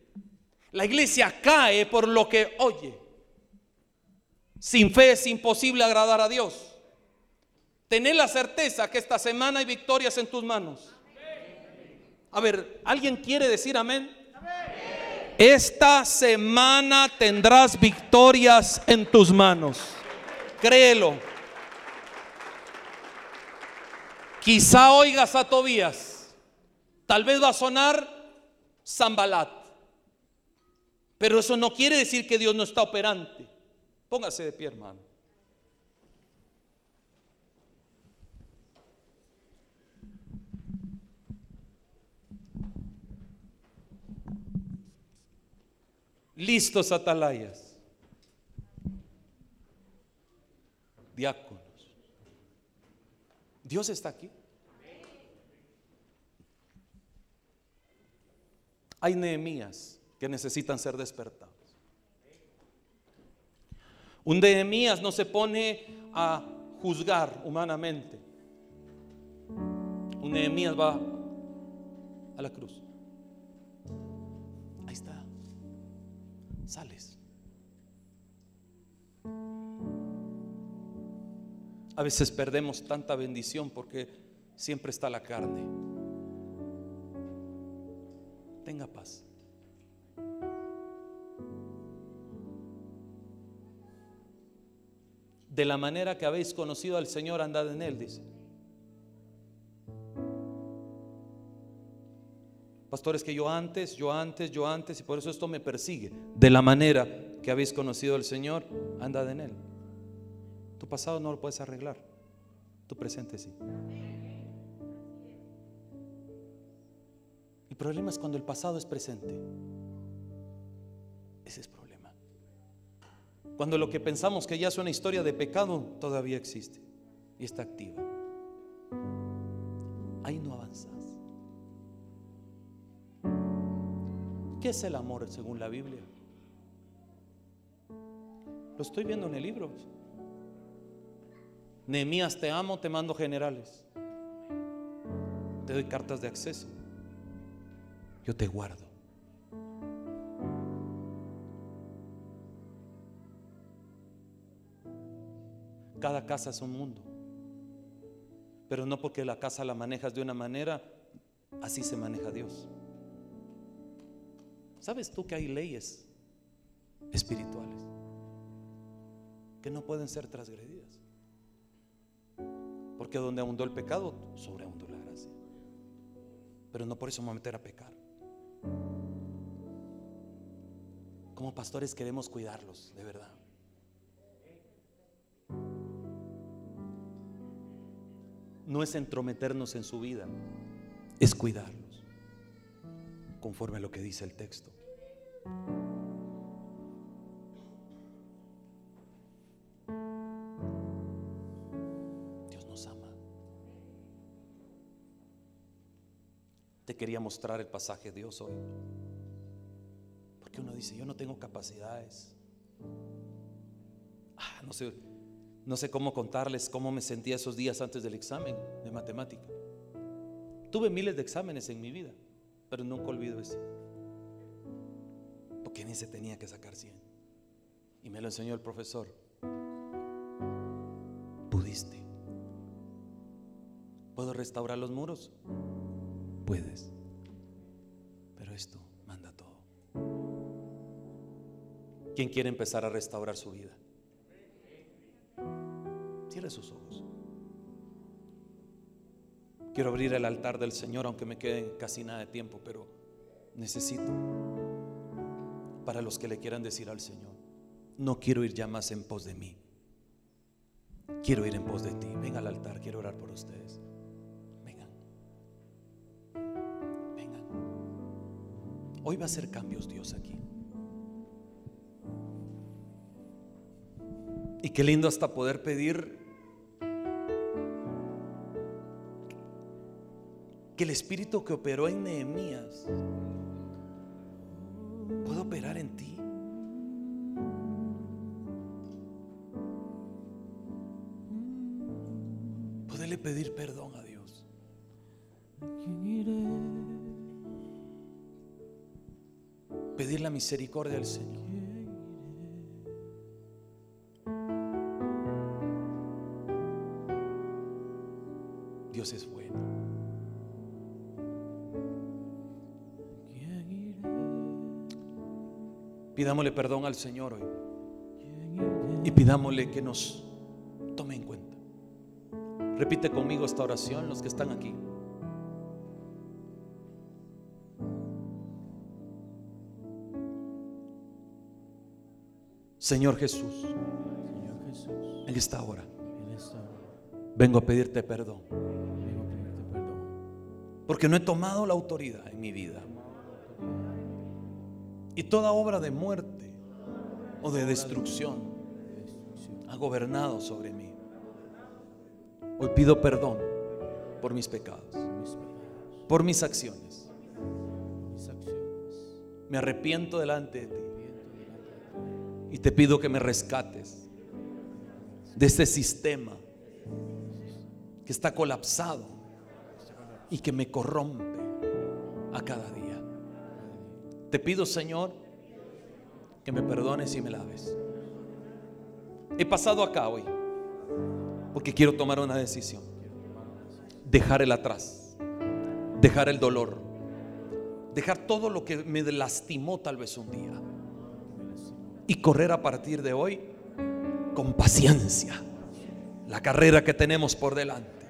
La iglesia cae por lo que oye. Sin fe es imposible agradar a Dios. Tener la certeza que esta semana hay victorias en tus manos. A ver, ¿alguien quiere decir amén? Esta semana tendrás victorias en tus manos. Créelo. Quizá oigas a Tobías, tal vez va a sonar Zambalat, pero eso no quiere decir que Dios no está operante. Póngase de pie, hermano. Listos atalayas. Diácono. Dios está aquí. Hay Nehemías que necesitan ser despertados. Un Nehemías no se pone a juzgar humanamente. Un Nehemías va a la cruz. Ahí está. Sales. A veces perdemos tanta bendición porque siempre está la carne. Tenga paz. De la manera que habéis conocido al Señor, andad en Él, dice. Pastores, que yo antes, yo antes, yo antes, y por eso esto me persigue. De la manera que habéis conocido al Señor, andad en Él. Tu pasado no lo puedes arreglar, tu presente sí. El problema es cuando el pasado es presente. Ese es problema. Cuando lo que pensamos que ya es una historia de pecado todavía existe y está activa. Ahí no avanzas. ¿Qué es el amor según la Biblia? Lo estoy viendo en el libro. Nehemías, te amo, te mando generales. Te doy cartas de acceso. Yo te guardo. Cada casa es un mundo. Pero no porque la casa la manejas de una manera, así se maneja Dios. ¿Sabes tú que hay leyes espirituales que no pueden ser transgredidas? Porque donde abundó el pecado, sobreabundó la gracia. Pero no por eso me voy a meter a pecar. Como pastores queremos cuidarlos, de verdad. no es entrometernos en su vida, es cuidarlos, conforme a lo que dice el texto. Quería mostrar el pasaje de Dios hoy. Porque uno dice, yo no tengo capacidades. Ah, no sé, no sé cómo contarles cómo me sentía esos días antes del examen de matemática. Tuve miles de exámenes en mi vida, pero nunca olvido ese. Porque ni se tenía que sacar 100. Y me lo enseñó el profesor. Pudiste. ¿Puedo restaurar los muros? Puedes. Pero esto manda todo. ¿Quién quiere empezar a restaurar su vida? Cierre sus ojos. Quiero abrir el altar del Señor, aunque me quede casi nada de tiempo, pero necesito para los que le quieran decir al Señor, no quiero ir ya más en pos de mí. Quiero ir en pos de ti. Venga al altar, quiero orar por ustedes. Hoy va a hacer cambios Dios aquí. Y qué lindo hasta poder pedir que el espíritu que operó en Nehemías pueda operar en ti. Poderle pedir perdón a Dios. Pedir la misericordia del Señor. Dios es bueno. Pidámosle perdón al Señor hoy. Y pidámosle que nos tome en cuenta. Repite conmigo esta oración, los que están aquí. Señor Jesús, en esta hora vengo a pedirte perdón. Porque no he tomado la autoridad en mi vida. Y toda obra de muerte o de destrucción ha gobernado sobre mí. Hoy pido perdón por mis pecados, por mis acciones. Me arrepiento delante de ti. Y te pido que me rescates de este sistema que está colapsado y que me corrompe a cada día. Te pido, Señor, que me perdones y me laves. He pasado acá hoy Porque quiero tomar una decisión. Dejar el atrás. Dejar el dolor. Dejar todo lo que me lastimó tal vez un día. Y correr a partir de hoy con paciencia. La carrera que tenemos por delante.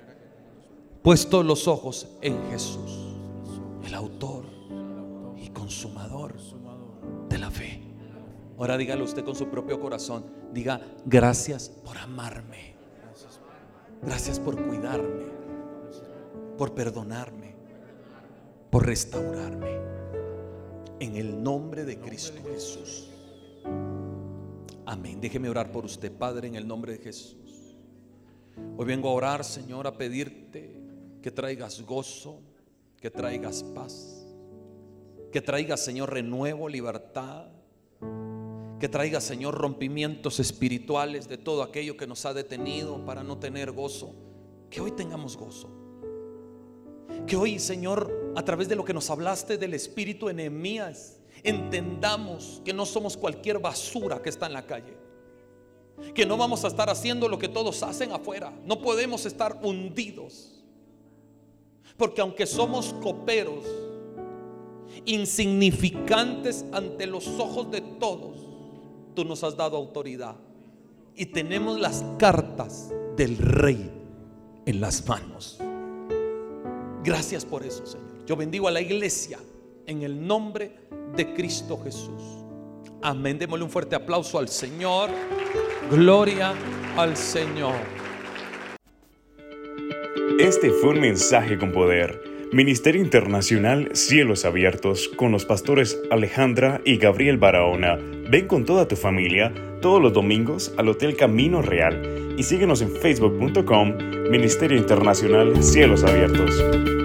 Puesto los ojos en Jesús. El autor y consumador de la fe. Ahora dígale usted con su propio corazón. Diga, gracias por amarme. Gracias por cuidarme, por perdonarme, por restaurarme. En el nombre de Cristo Jesús. Amén. Déjeme orar por usted, Padre, en el nombre de Jesús. Hoy vengo a orar, Señor, a pedirte que traigas gozo, que traigas paz, que traigas, Señor, renuevo, libertad, que traiga, Señor, rompimientos espirituales de todo aquello que nos ha detenido para no tener gozo. Que hoy tengamos gozo. Que hoy, Señor, a través de lo que nos hablaste del Espíritu en entendamos que no somos cualquier basura que está en la calle. Que no vamos a estar haciendo lo que todos hacen afuera. No podemos estar hundidos. Porque aunque somos coperos, insignificantes ante los ojos de todos, tú nos has dado autoridad. Y tenemos las cartas del rey en las manos. Gracias por eso, Señor. Yo bendigo a la iglesia en el nombre de Cristo Jesús. Amén. Démosle un fuerte aplauso al Señor. Gloria al Señor. Este fue un mensaje con poder. Ministerio Internacional Cielos Abiertos con los pastores Alejandra y Gabriel Barahona Ven con toda tu familia todos los domingos al Hotel Camino Real y síguenos en facebook.com Ministerio Internacional Cielos Abiertos.